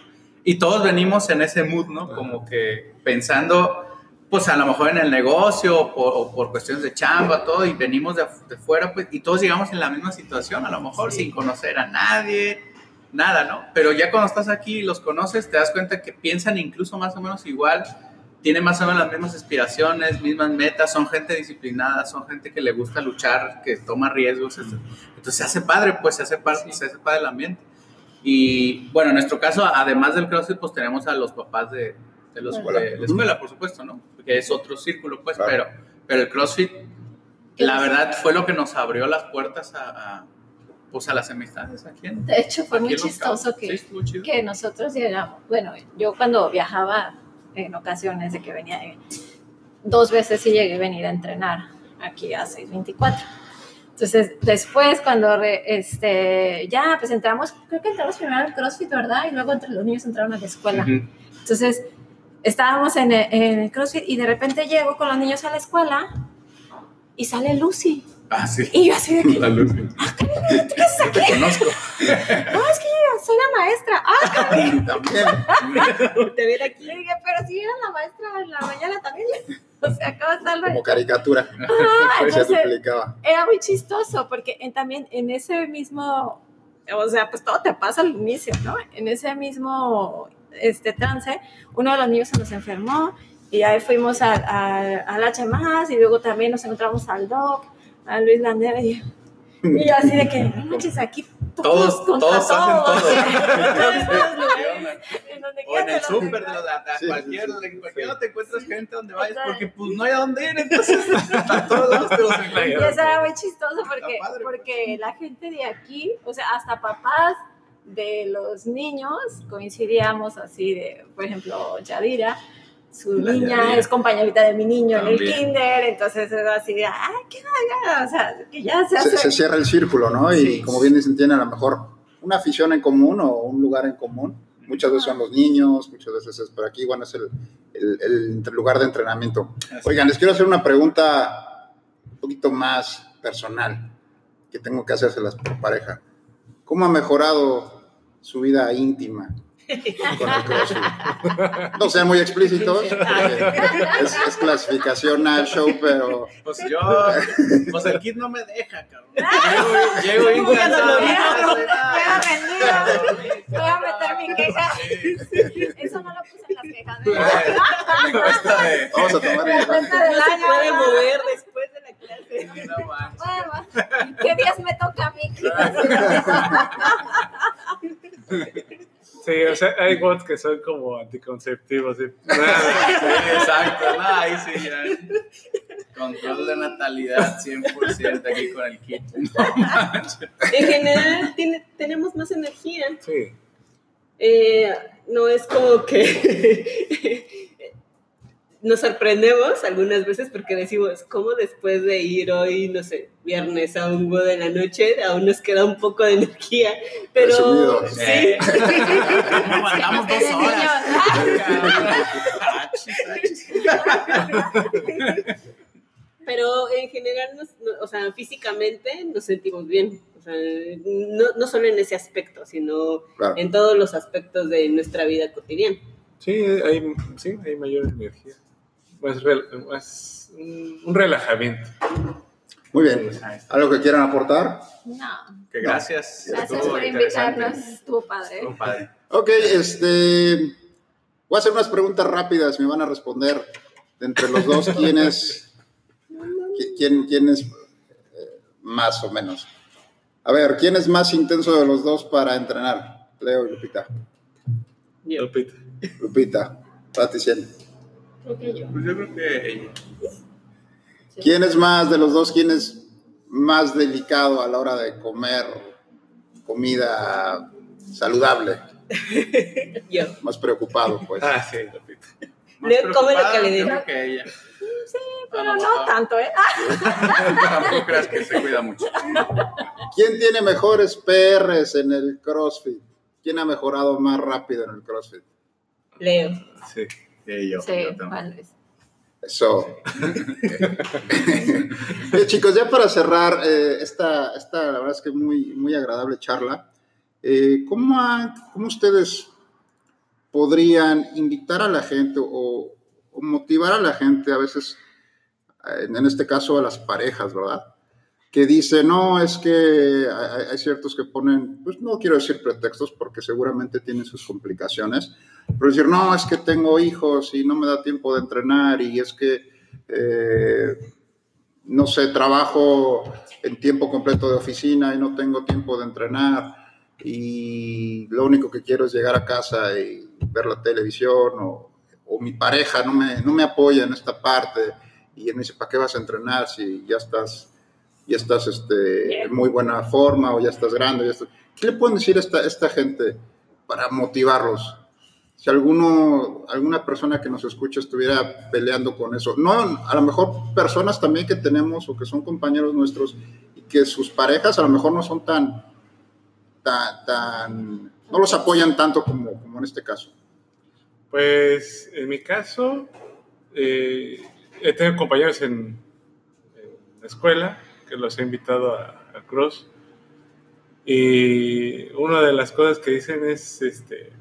Y todos venimos en ese mood, ¿no? Como que pensando, pues a lo mejor en el negocio o por, o por cuestiones de chamba, todo, y venimos de, de, fuera, pues, y todos llegamos en la misma situación, a lo mejor sí. sin conocer a nadie, nada, ¿no? Pero ya cuando estás aquí y los conoces, te das cuenta que piensan incluso más o menos igual, tienen más o menos las mismas aspiraciones, mismas metas, son gente disciplinada, son gente que le gusta luchar, que toma riesgos. Entonces se hace padre, pues se hace, padre, se hace padre el ambiente. Y bueno, en nuestro caso, además del CrossFit, pues tenemos a los papás de, de, los, de la escuela, por supuesto, ¿no? Que es otro círculo, pues, claro. pero, pero el CrossFit, la verdad, fue lo que nos abrió las puertas a, a pues a las amistades aquí en, De hecho, fue muy chistoso que, sí, que nosotros llegamos. Bueno, yo cuando viajaba en ocasiones de que venía, dos veces sí llegué a venir a entrenar aquí a 624. Entonces, después, cuando re, este, ya, pues entramos, creo que entramos primero al CrossFit, ¿verdad? Y luego entre los niños entraron a la escuela. Uh -huh. Entonces, estábamos en el, en el CrossFit y de repente llego con los niños a la escuela y sale Lucy. Ah, sí. Y yo así de que. La Lucy. Ah, ¿qué haces aquí? Te conozco. Es que yo soy la maestra. Ah, cabrón. También. Te viene aquí. Le dije, pero si era la maestra en la mañana también. O sea, acaba de estar. Como caricatura. Ah, Se entonces, era muy chistoso porque en, también en ese mismo. O sea, pues todo te pasa al inicio, ¿no? En ese mismo este trance, uno de los niños se nos enfermó y ahí fuimos al, más y luego también nos encontramos al doc a Luis Landera y, y así de que, no manches, aquí todos, todos, todos hacen todo. en donde o en el súper, cualquier, sí, sí. en cualquier lado te encuentras gente donde vayas porque pues no hay a dónde ir, entonces a todos lados te los Y eso era muy chistoso porque, padre. porque la gente de aquí, o sea, hasta papás de los niños coincidíamos así de, por ejemplo, Yadira, su La niña es compañerita de mi niño en el kinder, entonces era así de, ay, qué haga, o sea, que ya se hace. Se, se cierra el círculo, ¿no? Y Sí. como bien dicen, tiene a lo mejor una afición en común o un lugar en común. Muchas veces son los niños, muchas veces es por aquí, bueno, es el, el, lugar de entrenamiento. Así. Oigan, les quiero hacer una pregunta un poquito más personal que tengo que hacérselas por pareja. ¿Cómo ha mejorado su vida íntima con el CrossFit? No sean muy explícitos, porque es, es clasificación al show, pero Pues yo, pues el kit no me deja, cabrón. Llego, llego bien cansado. Voy a rendir, voy a meter mi queja. Eso no lo puse en las quejas. ¿eh? Me cuesta de- vamos a tomar del No se puede ¿no? mover después de la clase. No. Bueno, ¿Qué días me toca a mí? Sí, o sea, hay bots que son como anticonceptivos. y. Sí, exacto. No, ahí sí ya. Control de natalidad 100% aquí con el kit. No. En general, tiene- tenemos más energía. Sí. Eh, no es como que nos sorprendemos algunas veces porque decimos, ¿cómo después de ir hoy, no sé, viernes a un huevo de la noche, aún nos queda un poco de energía? Pero Presumidos. sí, Eh. Aguantamos dos Desde horas. pero en general, nos- no- o sea, físicamente nos sentimos bien. O sea, no, no solo en ese aspecto, sino Claro. en todos los aspectos de nuestra vida cotidiana. Sí, hay, sí, hay mayor energía. Más, rel- más un un relajamiento. Muy bien. ¿Algo que quieran aportar? No, Que gracias. gracias Estuvo por invitarnos. Estuvo padre. Estuvo padre. Ok, este. Voy a hacer unas preguntas rápidas, me van a responder de entre los dos quién es. qui- ¿Quién, quién es eh, más o menos? A ver, ¿quién es más intenso de los dos para entrenar? Leo y Lupita. Yo. Lupita. Lupita, Pati. Creo que yo. Pues yo creo que ella. ¿Quién es más de los dos? ¿Quién es más delicado a la hora de comer comida saludable? Yo. Más preocupado, pues. Ah, sí, Lupita. Más Le- come lo que le den. yo creo que ella. Pero no tanto, ¿eh? Tampoco creas que se cuida mucho. ¿Quién tiene mejores PRs en el CrossFit? ¿Quién ha mejorado más rápido en el CrossFit? Leo. Sí. Sí, yo. Sí, yo también. Luis. Eso. Chicos, ya para cerrar eh, esta, esta, la verdad es que muy, muy agradable charla, eh, ¿cómo, cómo ustedes podrían invitar a la gente o, o motivar a la gente, a veces, eh, en este caso a las parejas, ¿verdad? Que dicen, no, es que hay ciertos que ponen, pues no quiero decir pretextos porque seguramente tienen sus complicaciones, pero decir, no, es que tengo hijos y no me da tiempo de entrenar y es que, eh, no sé, trabajo en tiempo completo de oficina y no tengo tiempo de entrenar y lo único que quiero es llegar a casa y ver la televisión o, o mi pareja no me, no me apoya en esta parte y él me dice, ¿para qué vas a entrenar si ya estás, ya estás este, en muy buena forma o ya estás grande? Ya estás... ¿Qué le pueden decir a esta, esta gente para motivarlos? Si alguno, alguna persona que nos escucha estuviera peleando con eso, no, a lo mejor personas también que tenemos o que son compañeros nuestros y que sus parejas a lo mejor no son tan, tan, no los apoyan tanto como, como en este caso. Pues en mi caso, eh, he tenido compañeros en la escuela que los he invitado a, a Cross. Y una de las cosas que dicen es, este,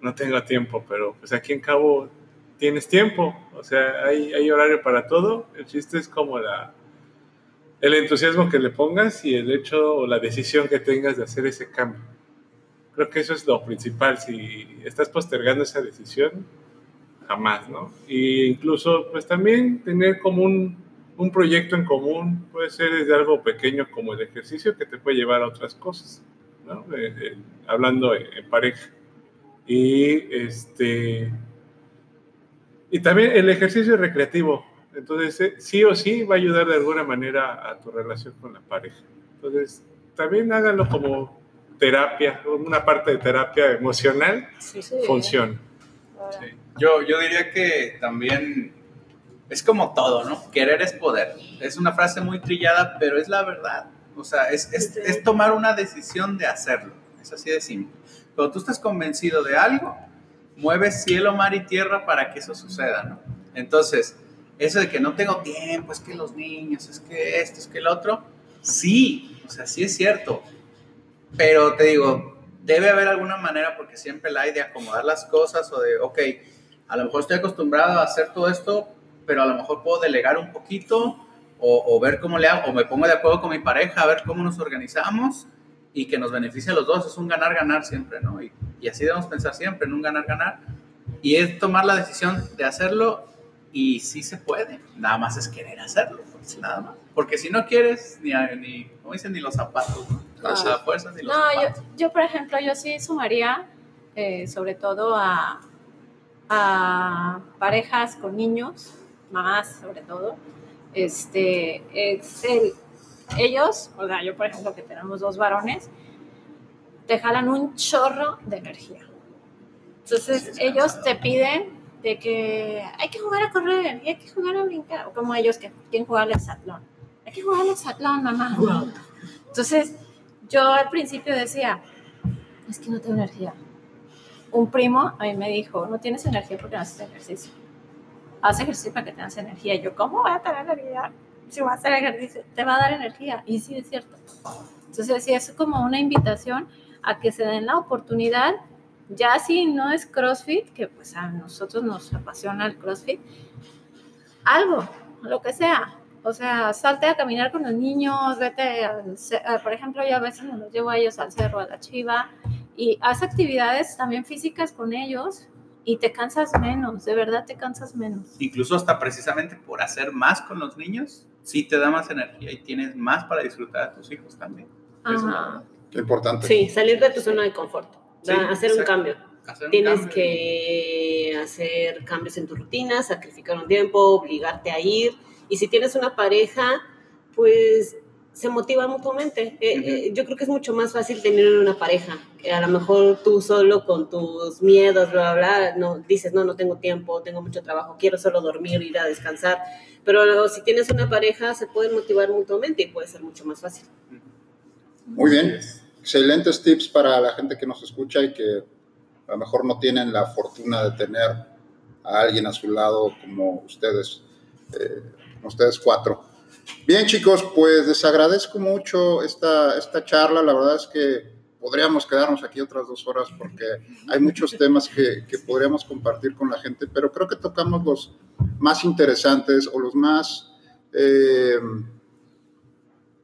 no tengo tiempo, pero pues aquí en Cabo tienes tiempo, o sea, hay, hay horario para todo. El chiste es como la, el entusiasmo que le pongas y el hecho o la decisión que tengas de hacer ese cambio. Creo que eso es lo principal. Si estás postergando esa decisión, jamás, ¿no? E incluso, pues también tener como un, un proyecto en común, puede ser desde algo pequeño como el ejercicio que te puede llevar a otras cosas, ¿no? Eh, eh, hablando en, en pareja. Y este. Y también el ejercicio recreativo. Entonces, eh, sí o sí va a ayudar de alguna manera a tu relación con la pareja. Entonces, también háganlo como terapia, una parte de terapia emocional Sí. funciona. Sí. Yo, yo diría que también es como todo, ¿no? Querer es poder. Es una frase muy trillada, pero es la verdad. O sea, es, es, es tomar una decisión de hacerlo. Es así de simple. Cuando tú estás convencido de algo, mueves cielo, mar y tierra para que eso suceda, ¿no? Entonces, eso de que no tengo tiempo, es que los niños, es que esto, es que el otro, sí, o sea, sí es cierto. Pero te digo, debe haber alguna manera, porque siempre la hay de acomodar las cosas o de, ok, a lo mejor estoy acostumbrado a hacer todo esto, pero a lo mejor puedo delegar un poquito o, ver cómo le hago, o me pongo de acuerdo con mi pareja a ver cómo nos organizamos y que nos beneficie a los dos. Es un ganar-ganar siempre, ¿no? Y, y así debemos pensar siempre en un ganar-ganar. Y es tomar la decisión de hacerlo y sí se puede, nada más es querer hacerlo, pues, nada más. Porque si no quieres, ni, ni como dicen, ni los zapatos, ¿no? Fuerzas ni los No, zapatos. yo, yo, por ejemplo, yo sí sumaría, eh, sobre todo a, a parejas con niños, mamás sobre todo, este, es el, ellos, o sea, yo por ejemplo que tenemos dos varones, te jalan un chorro de energía. Entonces ellos te piden de que hay que jugar a correr y hay que jugar a brincar, o como ellos que quieren jugar al hexatlón. Hay que jugar al hexatlón, mamá. Entonces yo al principio decía, es que no tengo energía. Un primo a mí me dijo, no tienes energía porque no haces ejercicio. Haz ejercicio para que tengas energía. Y yo, ¿cómo voy a tener energía? Si voy a hacer ejercicio, te va a dar energía. Y sí, es cierto. Entonces, sí, es como una invitación a que se den la oportunidad, ya si no es CrossFit, que pues a nosotros nos apasiona el CrossFit, algo, lo que sea. O sea, salte a caminar con los niños, vete, al a- por ejemplo, yo a veces me los llevo a ellos al cerro, a la chiva, y haz actividades también físicas con ellos y te cansas menos, de verdad te cansas menos. Incluso hasta precisamente por hacer más con los niños, sí te da más energía y tienes más para disfrutar a tus hijos también. Es Ajá. Qué importante. Sí, salir de tu zona de confort, Sí, hacer un cambio. Hacer un Tienes cambio. que hacer cambios en tu rutina, sacrificar un tiempo, obligarte a ir. Y si tienes una pareja, pues se motiva mutuamente. Eh, eh, yo creo que es mucho más fácil tener una pareja. que a lo mejor tú solo con tus miedos, bla, bla, bla, no, dices, no, no tengo tiempo, tengo mucho trabajo, quiero solo dormir, ir a descansar. Pero luego, si tienes una pareja, se pueden motivar mutuamente y puede ser mucho más fácil. Muy bien. Excelentes tips para la gente que nos escucha y que a lo mejor no tienen la fortuna de tener a alguien a su lado como ustedes, eh, como ustedes cuatro. Bien, chicos, pues les agradezco mucho esta, esta charla. La verdad es que podríamos quedarnos aquí otras dos horas porque hay muchos temas que, que podríamos compartir con la gente, pero creo que tocamos los más interesantes o los más, eh,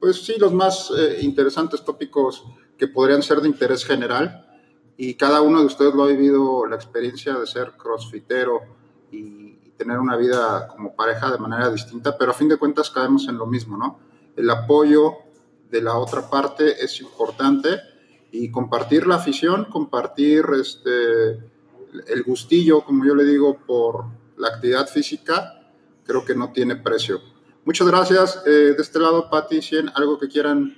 pues sí, los más eh, interesantes tópicos que podrían ser de interés general. Y cada uno de ustedes lo ha vivido la experiencia de ser crossfitero tener una vida como pareja de manera distinta, pero a fin de cuentas caemos en lo mismo, ¿no? El apoyo de la otra parte es importante y compartir la afición, compartir este, el gustillo, como yo le digo, por la actividad física, creo que no tiene precio. Muchas gracias. Eh, de este lado, Patti, Cien, algo que quieran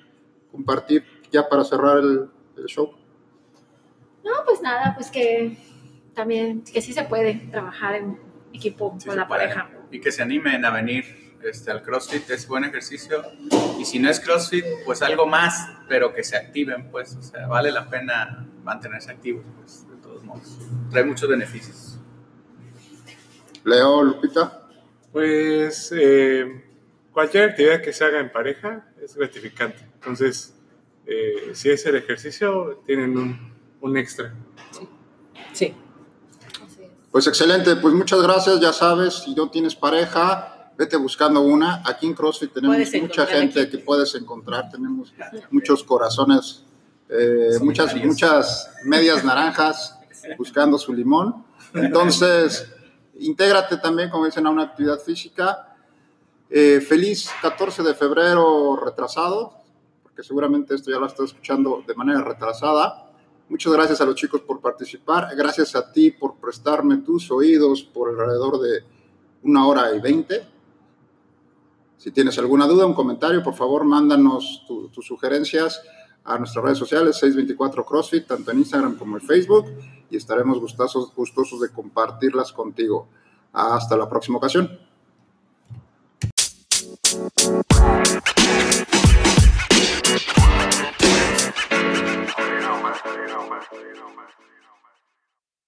compartir ya para cerrar el, el show. No, pues nada, pues que también, que sí se puede trabajar en equipo Sí con la puede. pareja. Y que se animen a venir este, al CrossFit, es buen ejercicio. Y si no es CrossFit, pues algo más, pero que se activen, pues, o sea, vale la pena mantenerse activos, pues, de todos modos. Trae muchos beneficios. Leo, Lupita. Pues eh, cualquier actividad que se haga en pareja es gratificante. Entonces, eh, si es el ejercicio, tienen un, un extra. Sí. Es. Pues excelente, pues muchas gracias. Ya sabes, si no tienes pareja, vete buscando una. Aquí en CrossFit tenemos mucha gente aquí. que puedes encontrar. Tenemos muchos corazones, eh, muchas, muchas medias naranjas buscando su limón. Entonces, intégrate también, como dicen, a una actividad física. Eh, feliz 14 de febrero retrasado, porque seguramente esto ya lo estás escuchando de manera retrasada. Muchas gracias a los chicos por participar. Gracias a ti por prestarme tus oídos por alrededor de una hora y veinte. Si tienes alguna duda, un comentario, por favor, mándanos tu- tus sugerencias a nuestras redes sociales, 624 CrossFit, tanto en Instagram como en Facebook, y estaremos gustosos de compartirlas contigo. Hasta la próxima ocasión. Barcelona.